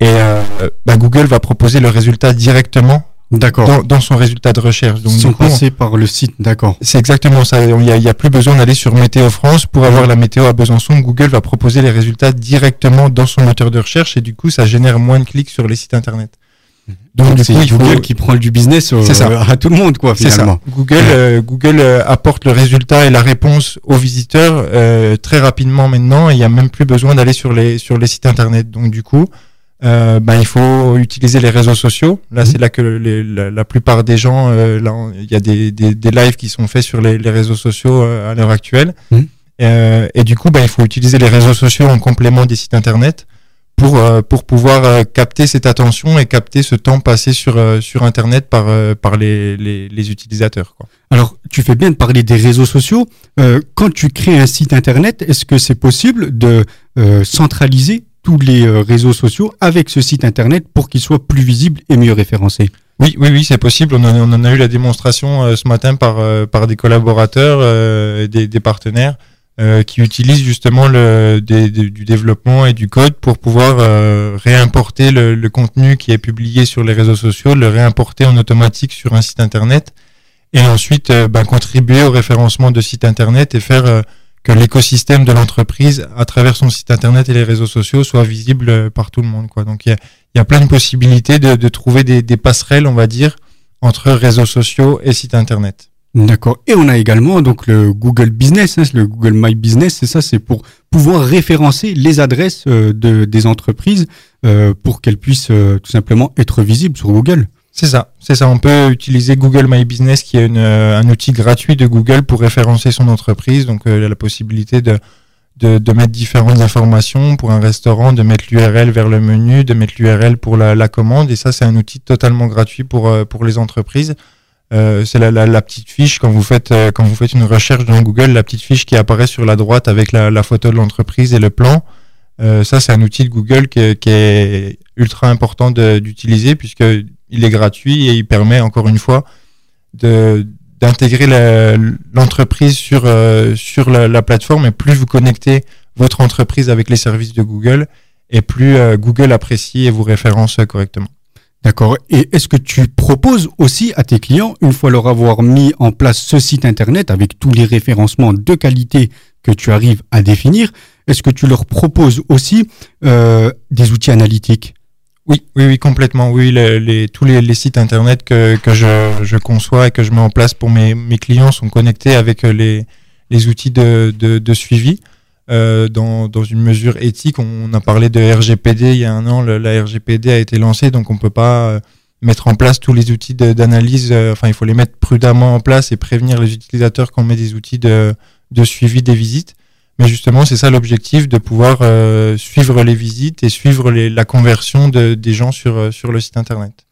et euh, bah, Google va proposer le résultat directement D'accord. Dans, son résultat de recherche. Donc, Sans passer par le site, d'accord. C'est exactement ça. Il n'y a, y a, plus besoin d'aller sur Météo France pour avoir la météo à Besançon. Google va proposer les résultats directement dans son moteur de recherche et du coup, ça génère moins de clics sur les sites internet. Donc, c'est Google qui prend du business à tout le monde, quoi, finalement. Google, euh, Google euh, apporte le résultat et la réponse aux visiteurs euh, très rapidement maintenant. Il n'y a même plus besoin d'aller sur les sur les sites internet. Donc du coup, ben, il faut utiliser les réseaux sociaux. Là, mhm. c'est là que la, plupart des gens, là, il y a des, des, des, lives qui sont faits sur les, les réseaux sociaux à l'heure actuelle. Mhm. et du coup, ben, il faut utiliser les réseaux sociaux en complément des sites internet pour euh, pour pouvoir euh, capter cette attention et capter ce temps passé sur euh, sur internet par par les, les, les utilisateurs quoi. Alors, tu fais bien de parler des réseaux sociaux. quand tu crées un site internet, est-ce que c'est possible de centraliser tous les réseaux sociaux avec ce site internet pour qu'il soit plus visible et mieux référencé? Oui, oui, oui, c'est possible. On en, on en, a eu la démonstration ce matin par par des collaborateurs des, des partenaires. Euh, qui utilise justement le, du développement et du code pour pouvoir euh, réimporter le, contenu qui est publié sur les réseaux sociaux, le réimporter en automatique sur un site internet et ensuite euh, ben, contribuer au référencement de sites internet et faire que l'écosystème de l'entreprise à travers son site internet et les réseaux sociaux soit visible par tout le monde. Donc il y a, y a, plein de possibilités de, trouver des, des passerelles, on va dire, entre réseaux sociaux et sites internet. D'accord. Et on a également donc le Google Business, hein, le Google My Business, c'est ça, c'est pour pouvoir référencer les adresses euh, de, des entreprises euh, pour qu'elles puissent euh, tout simplement être visibles sur Google. C'est ça, c'est ça. On peut utiliser Google My Business, qui est un outil gratuit de Google pour référencer son entreprise. Donc, il y a la possibilité de, mettre différentes informations pour un restaurant, de mettre l'URL vers le menu, de mettre l'URL pour la, commande. Et ça, c'est un outil totalement gratuit pour les entreprises. Euh, c'est la, la, la, petite fiche quand vous faites euh, quand vous faites une recherche dans Google, la petite fiche qui apparaît sur la droite avec la, photo de l'entreprise et le plan. Euh, ça, c'est un outil de Google qui, est ultra important d'utiliser puisque il est gratuit et il permet encore une fois d'intégrer l'entreprise sur sur la, plateforme et plus vous connectez votre entreprise avec les services de Google et plus Google apprécie et vous référence correctement. D'accord. Et est-ce que tu proposes aussi à tes clients, une fois leur avoir mis en place ce site Internet avec tous les référencements de qualité que tu arrives à définir, est-ce que tu leur proposes aussi euh, des outils analytiques? Oui, oui, oui, complètement. Oui, tous les, sites internet que, je, conçois et que je mets en place pour mes, clients sont connectés avec les, les outils de suivi. Euh, dans, dans, une mesure éthique. On a parlé de RGPD il y a un an, la RGPD a été lancée, donc on peut pas euh, mettre en place tous les outils d'analyse. Euh, enfin, il faut les mettre prudemment en place et prévenir les utilisateurs qu'on met des outils de, de, suivi des visites. Mais justement, c'est ça l'objectif, de pouvoir suivre les visites et suivre les, la conversion de, des gens sur, sur le site Internet.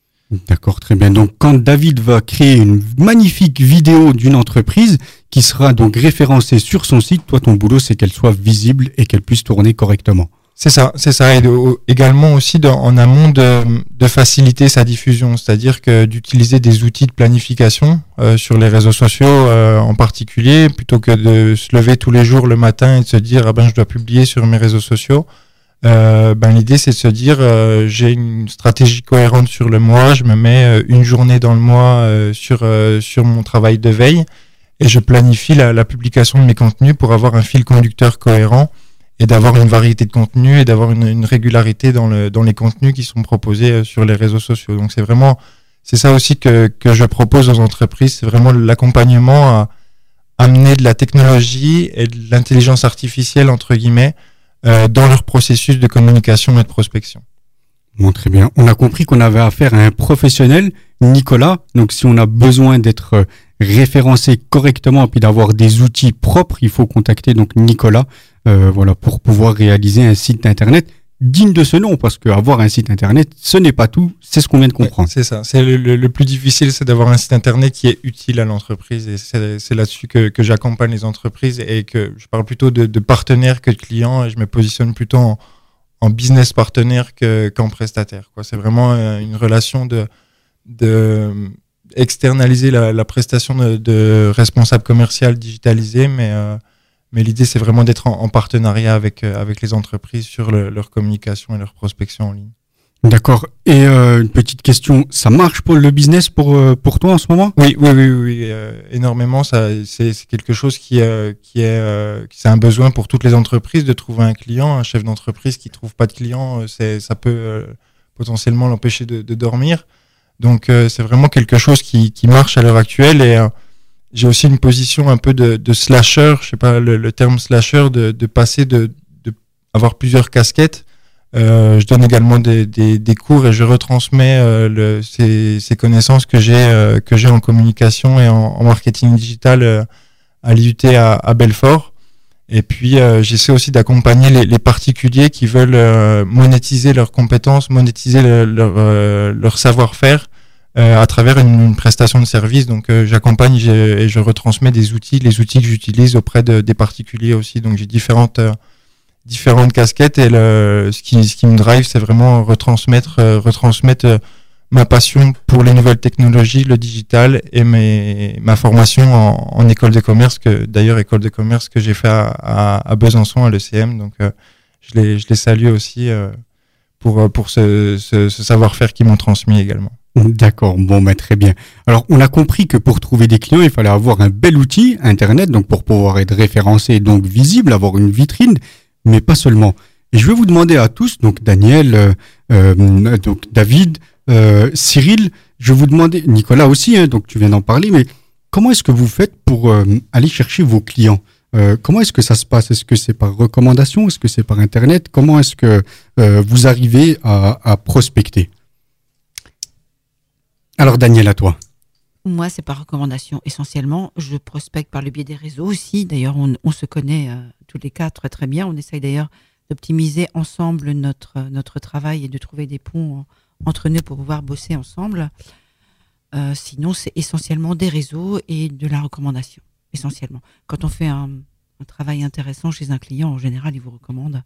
D'accord, très bien. Donc, quand David va créer une magnifique vidéo d'une entreprise qui sera donc référencée sur son site, toi, ton boulot, c'est qu'elle soit visible et qu'elle puisse tourner correctement. C'est ça, c'est ça. Et également aussi en amont de, faciliter sa diffusion, c'est-à-dire que d'utiliser des outils de planification euh, sur les réseaux sociaux euh, en particulier, plutôt que de se lever tous les jours le matin et de se dire ah ben je dois publier sur mes réseaux sociaux. Euh, ben l'idée c'est de se dire j'ai une stratégie cohérente sur le mois, je me mets une journée dans le mois sur mon travail de veille et je planifie la, publication de mes contenus pour avoir un fil conducteur cohérent et d'avoir une variété de contenus et d'avoir une, régularité dans, le, dans les contenus qui sont proposés euh, sur les réseaux sociaux. Donc c'est vraiment, c'est ça aussi que, je propose aux entreprises, c'est vraiment l'accompagnement à amener de la technologie et de l'intelligence artificielle, entre guillemets, euh, dans leur processus de communication et de prospection. Bon, très bien. On a compris qu'on avait affaire à un professionnel, Nicolas. Donc, si on a besoin d'être référencé correctement et puis d'avoir des outils propres, il faut contacter donc Nicolas euh, voilà, pour pouvoir réaliser un site internet digne de ce nom, parce qu'avoir un site internet, ce n'est pas tout, c'est ce qu'on vient de comprendre. c'est ça, c'est le, plus difficile, c'est d'avoir un site internet qui est utile à l'entreprise, et c'est là-dessus que, que j'accompagne les entreprises, et que je parle plutôt de, de, partenaires que de clients, et je me positionne plutôt en, en business partenaire qu'en prestataire. C'est vraiment euh, une relation de, de externaliser la, la prestation de, de, responsable commercial digitalisé, mais... Euh, mais l'idée, c'est vraiment d'être en, partenariat avec, euh, avec les entreprises sur leur communication et leur prospection en ligne. D'accord. Et euh, une petite question, ça marche pour le business pour pour toi en ce moment? Oui, oui, oui, oui, énormément. Ça, c'est quelque chose qui qui est c'est un besoin pour toutes les entreprises de trouver un client. Un chef d'entreprise qui trouve pas de client, c'est ça peut potentiellement l'empêcher de, de, dormir. Donc c'est vraiment quelque chose qui qui marche à l'heure actuelle et j'ai aussi une position un peu de, de slasher, je sais pas le, terme slasher, de, de passer de, de, avoir plusieurs casquettes. Euh, je donne également des, des, des, cours et je retransmets euh, le, ces, ces, connaissances que j'ai euh, que j'ai en communication et en, en marketing digital euh, à l'IUT à, à, Belfort. Et puis j'essaie aussi d'accompagner les, particuliers qui veulent monétiser leurs compétences, monétiser leur, leur savoir-faire euh, à travers une, prestation de service. Donc euh, j'accompagne et je retransmets des outils, les outils que j'utilise auprès de, des particuliers aussi. Donc j'ai différentes euh, différentes casquettes et ce qui ce qui me drive, c'est vraiment retransmettre retransmettre ma passion pour les nouvelles technologies, le digital et mes, ma formation en, école de commerce, que d'ailleurs école de commerce que j'ai fait à, Besançon à l'ECM. Donc je les je les salue aussi pour pour ce, ce, ce savoir-faire qu'ils m'ont transmis également. D'accord, bon, ben, très bien. Alors, on a compris que pour trouver des clients, il fallait avoir un bel outil, Internet, donc pour pouvoir être référencé, donc visible, avoir une vitrine, mais pas seulement. Et je vais vous demander à tous, donc Daniel, euh, euh donc David, euh, Cyril, je vous demander, Nicolas aussi, hein, donc tu viens d'en parler, mais comment est-ce que vous faites pour euh, aller chercher vos clients? Euh, comment est-ce que ça se passe? Est-ce que c'est par recommandation? Est-ce que c'est par Internet? Comment est-ce que vous arrivez à, prospecter? Alors Daniel, à toi. Moi, c'est par recommandation essentiellement. Je prospecte par le biais des réseaux aussi. D'ailleurs, on, se connaît euh, tous les cas très très bien. On essaye d'ailleurs d'optimiser ensemble notre, notre travail et de trouver des ponts entre nous pour pouvoir bosser ensemble. Euh, sinon, c'est essentiellement des réseaux et de la recommandation, essentiellement. Quand on fait un, un travail intéressant chez un client, en général, il vous recommande.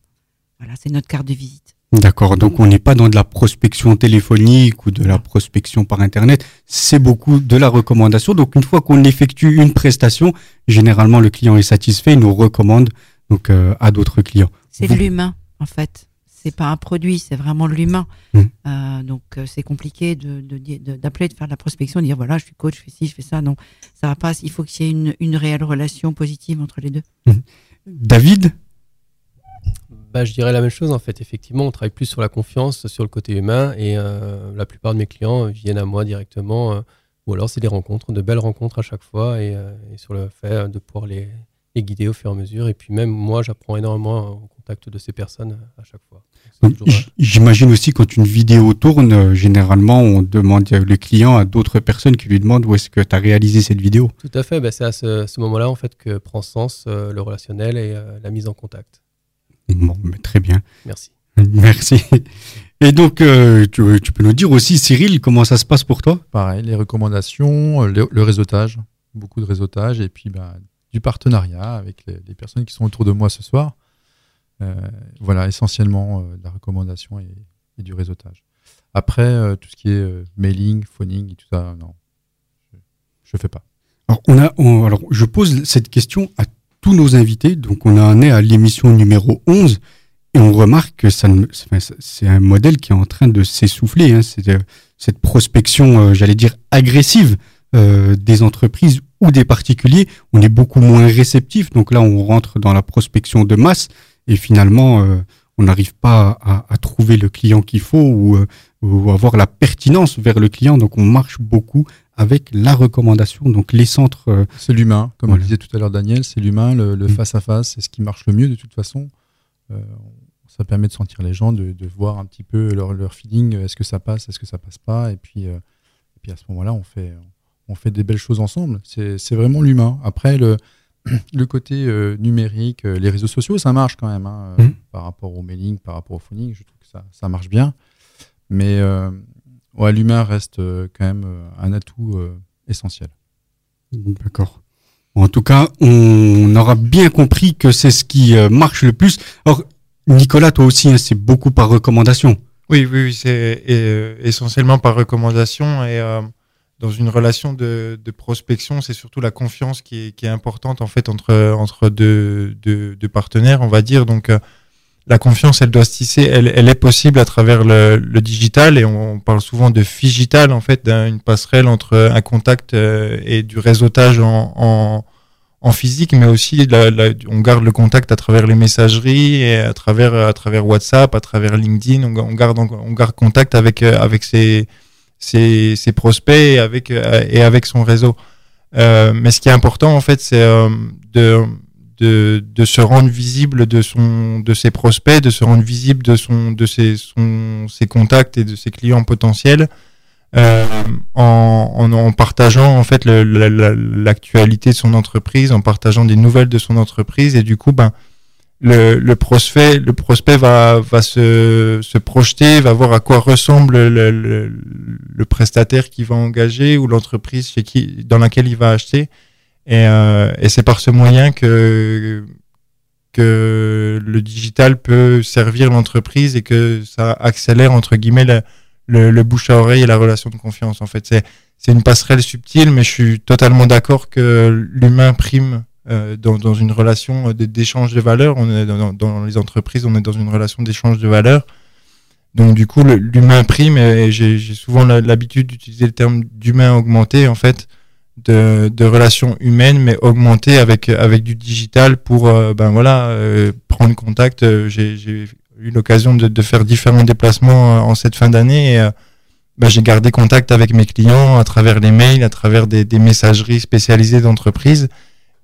Voilà, c'est notre carte de visite. D'accord, donc on n'est pas dans de la prospection téléphonique ou de la prospection par Internet, c'est beaucoup de la recommandation. Donc une fois qu'on effectue une prestation, généralement le client est satisfait, il nous recommande donc euh, à d'autres clients. C'est de l'humain en fait, c'est pas un produit, c'est vraiment l'humain. Mmh. Euh, donc euh, c'est compliqué de, d'appeler, de, faire de la prospection, de dire voilà je suis coach, je fais ci, je fais ça. Non, ça va pas. Il faut qu'il y ait une, une réelle relation positive entre les deux. Mmh. David, bah, je dirais la même chose en fait. Effectivement, on travaille plus sur la confiance, sur le côté humain, et euh, la plupart de mes clients viennent à moi directement, euh, ou alors c'est des rencontres, de belles rencontres à chaque fois, et, euh, sur le fait de pouvoir les, guider au fur et à mesure. Et puis même moi, j'apprends énormément au contact de ces personnes à chaque fois. J'imagine aussi quand une vidéo tourne, généralement on demande le client à d'autres personnes qui lui demandent où est-ce que tu as réalisé cette vidéo. Tout à fait, bah, c'est à ce, ce moment-là en fait que prend sens le relationnel et la mise en contact. Bon, mais très bien. Merci. [laughs] Merci. Et donc, euh, tu, peux nous dire aussi, Cyril, comment ça se passe pour toi? Pareil, les recommandations, le, réseautage, beaucoup de réseautage, et puis bah, du partenariat avec les, personnes qui sont autour de moi ce soir. voilà, essentiellement de la recommandation et, du réseautage. Après, tout ce qui est mailing, phoning et tout ça, non, je ne fais pas. Alors, on a, alors, je pose cette question à tous nos invités. Donc, on en est à l'émission numéro 11 et on remarque que c'est un modèle qui est en train de s'essouffler. Hein. Cette prospection, euh, j'allais dire, agressive euh, des entreprises ou des particuliers. On est beaucoup moins réceptif. Donc là, on rentre dans la prospection de masse et finalement, euh, on n'arrive pas à, à, trouver le client qu'il faut ou, euh, ou, avoir la pertinence vers le client. Donc on marche beaucoup avec la recommandation. Donc les centres. Euh, c'est l'humain, comme voilà. disait tout à l'heure Daniel, c'est l'humain, le, le face à face, c'est ce qui marche le mieux de toute façon. Euh, ça permet de sentir les gens, de, de voir un petit peu leur, leur feeling, est-ce que ça passe, est-ce que ça passe pas, et puis, euh, et puis à ce moment-là, on fait, on fait des belles choses ensemble. C'est vraiment l'humain. Après, le, [clears throat] le côté euh, numérique, euh, les réseaux sociaux, ça marche quand même, hein, mmh. par rapport au mailing, par rapport au phoning, je trouve que ça, ça marche bien. Mais ouais, l'humain reste quand même un atout essentiel. D'accord. En tout cas, on aura bien compris que c'est ce qui marche le plus. Alors, Nicolas, toi aussi, hein, c'est beaucoup par recommandation. Oui, oui, oui c'est euh, essentiellement par recommandation et euh, dans une relation de, de prospection, c'est surtout la confiance qui est, qui est, importante en fait entre entre deux, deux, deux partenaires, on va dire. Donc euh, la confiance, elle doit se tisser, elle, elle est possible à travers le, le, digital et on parle souvent de figital en fait, d'une passerelle entre un contact euh, et du réseautage en, en en physique, mais aussi on garde le contact à travers les messageries et à travers à travers WhatsApp, à travers LinkedIn. On, on garde on garde contact avec euh, avec ses, ses, ses prospects et avec euh, et avec son réseau. Euh, mais ce qui est important en fait, c'est euh, de, de de se rendre visible de son de ses prospects, de se rendre visible de son de ses son ses contacts et de ses clients potentiels euh, en, en, en, partageant en fait l'actualité de son entreprise, en partageant des nouvelles de son entreprise et du coup ben le, le prospect le prospect va va se, se projeter, va voir à quoi ressemble le, le, le prestataire qui va engager ou l'entreprise chez qui dans laquelle il va acheter et, euh, et c'est par ce moyen que que le digital peut servir l'entreprise et que ça accélère entre guillemets le, le, bouche à oreille et la relation de confiance. En fait, c'est une passerelle subtile, mais je suis totalement d'accord que l'humain prime dans, dans, une relation d'échange de valeurs. On est dans, les entreprises, on est dans une relation d'échange de valeurs. Donc du coup, l'humain prime et j'ai souvent l'habitude d'utiliser le terme d'humain augmenté en fait, de, de relations humaines mais augmentées avec avec du digital pour euh, ben voilà euh, prendre contact. Euh, j'ai eu l'occasion de, faire différents déplacements euh, en cette fin d'année et euh, bah, j'ai gardé contact avec mes clients à travers les mails, à travers des, des messageries spécialisées d'entreprise.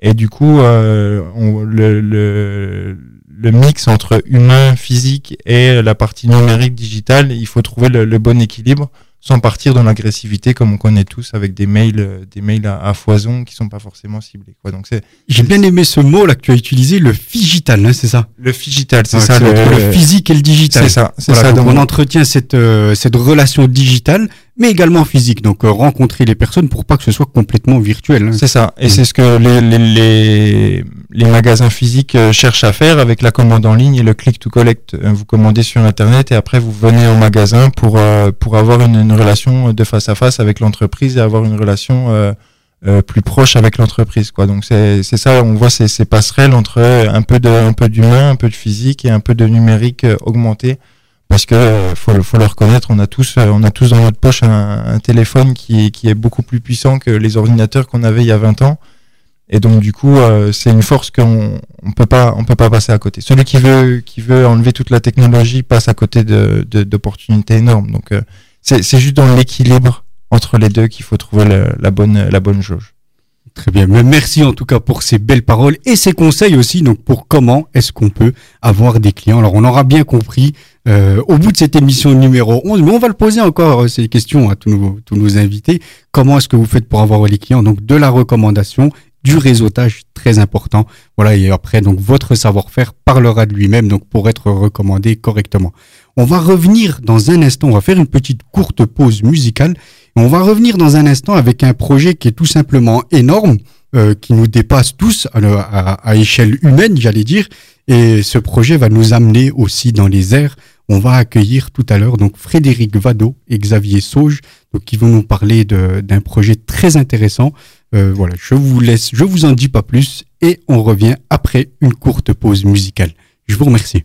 Et du coup, euh, on, le, le, le, mix entre humain, physique et la partie numérique digitale, il faut trouver le, le bon équilibre sans partir dans l'agressivité comme on connaît tous avec des mails, euh, des mails à, à foison qui sont pas forcément ciblés. Quoi. Donc c'est. J'ai bien aimé ce mot là que tu as utilisé, le figital, hein, c'est ça? Le figital, c'est ça. Le, le, physique et le digital. C'est ça. C'est voilà, ça. Donc on entretient cette euh, cette relation digitale, mais également physique. Donc euh, rencontrer les personnes pour pas que ce soit complètement virtuel. Hein. C'est ça. Et mmh. c'est ce que les, les, les, les magasins physiques euh, cherchent à faire avec la commande en ligne et le click to collect. Euh, vous commandez sur internet et après vous venez au magasin pour euh, pour avoir une, une, relation de face à face avec l'entreprise et avoir une relation euh, euh, plus proche avec l'entreprise quoi. Donc c'est c'est ça on voit ces, ces passerelles entre un peu de un peu d'humain, un peu de physique et un peu de numérique augmenté parce que euh, faut, faut le reconnaître, on a tous, on a tous dans notre poche un, téléphone qui, qui est beaucoup plus puissant que les ordinateurs qu'on avait il y a 20 ans. Et donc du coup, euh, c'est une force qu'on on peut pas, on peut pas passer à côté. Celui qui veut, qui veut enlever toute la technologie passe à côté d'opportunités énormes. Donc euh, c'est juste dans l'équilibre entre les deux qu'il faut trouver la bonne, la bonne jauge. Très bien. Merci en tout cas pour ces belles paroles et ces conseils aussi. Donc pour comment est-ce qu'on peut avoir des clients. Alors on aura bien compris euh, au bout de cette émission numéro 11, mais on va le poser encore euh, ces questions à tous nos, tous nos invités. Comment est-ce que vous faites pour avoir les clients? Donc de la recommandation, du réseautage très important. Voilà, et après, donc votre savoir-faire parlera de lui-même, donc pour être recommandé correctement. On va revenir dans un instant, on va faire une petite courte pause musicale. On va revenir dans un instant avec un projet qui est tout simplement énorme, euh, qui nous dépasse tous à, à, à échelle humaine, j'allais dire, Et ce projet va nous amener aussi dans les airs. On va accueillir tout à l'heure donc Frédéric Vado et Xavier Sauge, donc qui vont nous parler d'un projet très intéressant. Euh, voilà, je vous laisse, je vous en dis pas plus et on revient après une courte pause musicale. Je vous remercie.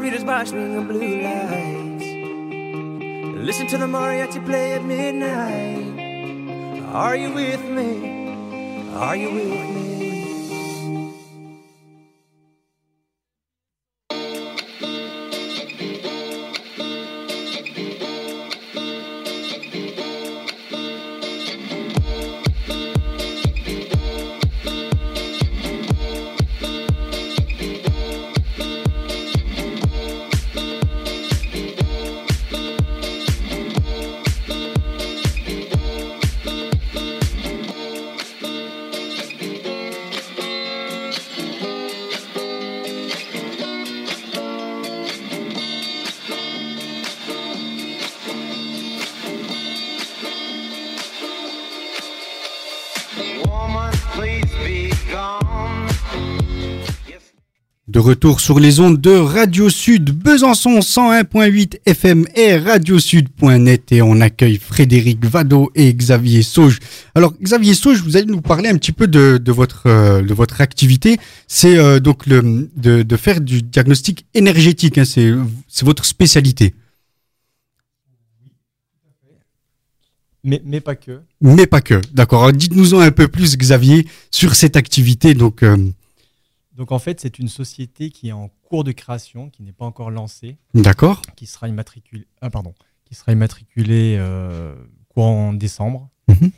Margaritas by swinging blue lights. Listen to the mariachi play at midnight. Are you with me? Are you with me? Retour sur les ondes de Radio Sud, Besançon 101.8 FM et radiosud.net et on accueille Frédéric Vado et Xavier Sauge. Alors Xavier Sauge, vous allez nous parler un petit peu de, votre, euh, de votre activité. C'est euh, donc le, de, faire du diagnostic énergétique, hein. c'est votre spécialité. Mais, mais, pas que. Mais pas que, d'accord. Dites-nous un peu plus, Xavier, sur cette activité. Donc, euh, donc en fait, c'est une société qui est en cours de création, qui n'est pas encore lancée. D'accord. Qui sera immatriculée, ah, pardon, qui sera immatriculée euh, courant décembre. Mhm.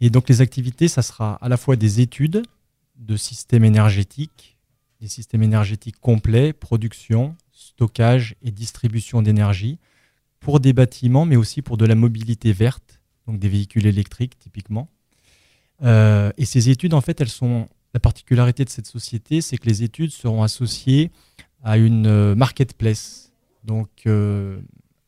Et donc les activités, ça sera à la fois des études de systèmes énergétiques, des systèmes énergétiques complets, production, stockage et distribution d'énergie pour des bâtiments, mais aussi pour de la mobilité verte, donc des véhicules électriques typiquement. Euh, et ces études, en fait, elles sont la particularité de cette société, c'est que les études seront associées à une euh, marketplace, donc euh,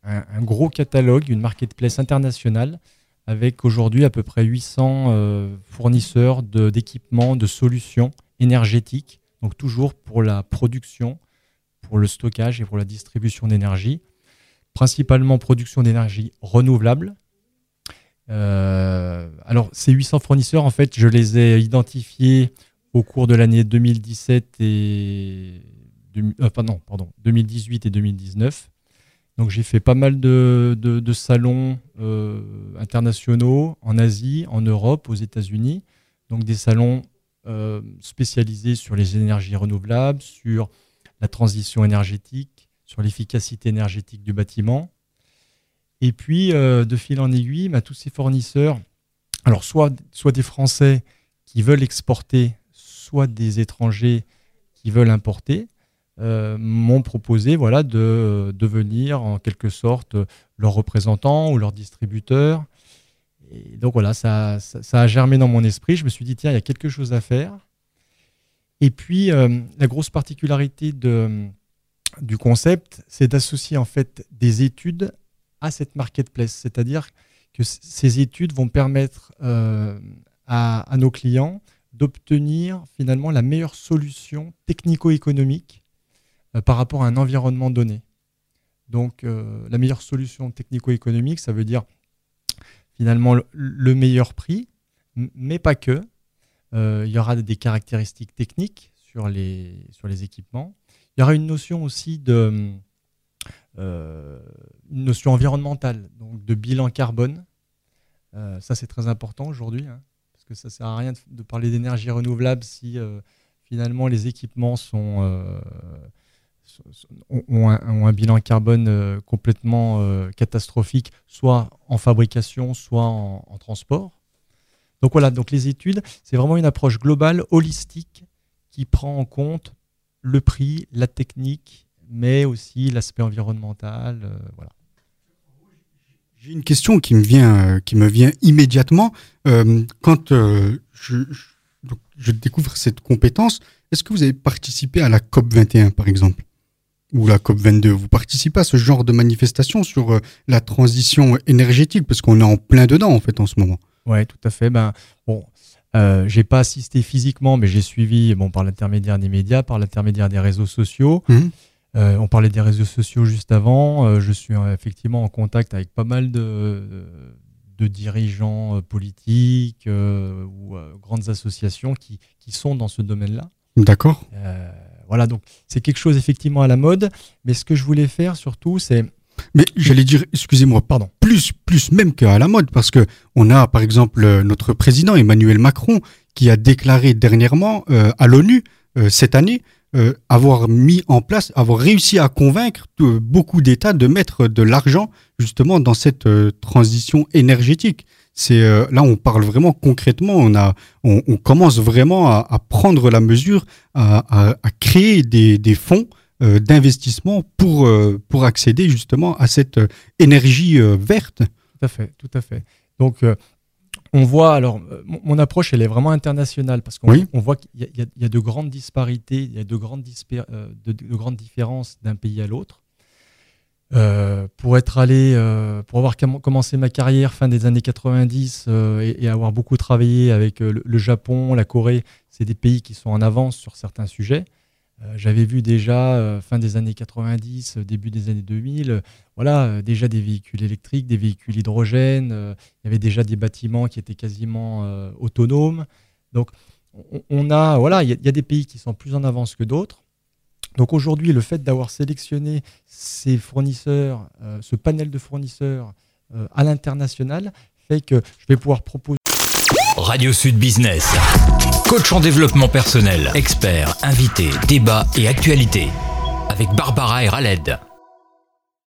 un, gros catalogue, une marketplace internationale, avec aujourd'hui à peu près 800 euh, fournisseurs d'équipements, de, solutions énergétiques, donc toujours pour la production, pour le stockage et pour la distribution d'énergie, principalement production d'énergie renouvelable. alors ces 800 fournisseurs, en fait, je les ai identifiés au cours de l'année 2017 et euh, pardon, 2018 et 2019. Donc j'ai fait pas mal de, de, salons euh, internationaux en Asie, en Europe, aux États-Unis. Donc des salons euh, spécialisés sur les énergies renouvelables, sur la transition énergétique, sur l'efficacité énergétique du bâtiment. Et puis, euh, de fil en aiguille, bah, tous ces fournisseurs, alors soit, soit des Français qui veulent exporter, soit des étrangers qui veulent importer, euh, m'ont proposé voilà, de devenir en quelque sorte leur représentant ou leur distributeur. Et donc voilà, ça, ça, a germé dans mon esprit. Je me suis dit, tiens, il y a quelque chose à faire. Et puis, euh, la grosse particularité de, du concept, c'est d'associer en fait des études à cette marketplace. C'est-à-dire que ces études vont permettre euh, à, à, nos clients d'obtenir finalement la meilleure solution technico-économique euh, par rapport à un environnement donné. Donc euh, la meilleure solution technico-économique, ça veut dire finalement le, meilleur prix, mais pas que. Euh, il y aura des caractéristiques techniques sur les, équipements. Il y aura une notion aussi de notion environnementale, donc de bilan carbone. ça c'est très important aujourd'hui, hein, que ça sert à rien de, parler d'énergie renouvelable si finalement les équipements sont ont un, bilan carbone euh, complètement euh, catastrophique, soit en fabrication, soit en, transport. Donc voilà, donc les études, c'est vraiment une approche globale, holistique, qui prend en compte le prix, la technique, mais aussi l'aspect environnemental. Euh, voilà. J'ai une question qui me vient, qui me vient immédiatement. quand je, je, découvre cette compétence, est-ce que vous avez participé à la COP 21, par exemple? Ou la COP22, vous participez à ce genre de manifestation sur euh, la transition énergétique? Parce qu'on est en plein dedans en fait en ce moment. Ouais, tout à fait. Ben bon, euh, j'ai pas assisté physiquement, mais j'ai suivi bon par l'intermédiaire des médias, par l'intermédiaire des réseaux sociaux. Mmh. Euh, on parlait des réseaux sociaux juste avant. Euh, je suis effectivement en contact avec pas mal de, de dirigeants politiques ou grandes associations qui, qui, sont dans ce domaine-là. D'accord. Voilà, donc c'est quelque chose effectivement à la mode. Mais ce que je voulais faire surtout, c'est mais j'allais dire, excusez-moi, pardon, plus, plus même qu'à la mode, parce que on a par exemple euh, notre président Emmanuel Macron qui a déclaré dernièrement euh, à l'ONU euh, cette année avoir mis en place, avoir réussi à convaincre beaucoup d'États de mettre de l'argent justement dans cette transition énergétique. C'est euh, là on parle vraiment concrètement, on a, on, commence vraiment à, prendre la mesure, à, créer des, fonds euh, d'investissement pour euh, pour accéder justement à cette énergie verte. Tout à fait, tout à fait. Donc on voit, alors, mon approche, elle est vraiment internationale parce qu'on on voit qu'il y, a de grandes disparités, il y a de grandes, de grandes différences d'un pays à l'autre. Euh, pour être allé, euh, pour avoir commencé ma carrière fin des années 90 euh, et, avoir beaucoup travaillé avec le, Japon, la Corée, c'est des pays qui sont en avance sur certains sujets. J'avais vu déjà fin des années 90, début des années 2000, voilà, déjà des véhicules électriques, des véhicules hydrogène. il y avait déjà des bâtiments qui étaient quasiment autonomes. Donc, on, a, voilà, il y, a des pays qui sont plus en avance que d'autres. Donc aujourd'hui, le fait d'avoir sélectionné ces fournisseurs, euh, ce panel de fournisseurs euh, à l'international, fait que je vais pouvoir proposer. Radio Sud Business. Coach en développement personnel, expert, invité, débat et actualité. Avec Barbara et Raled.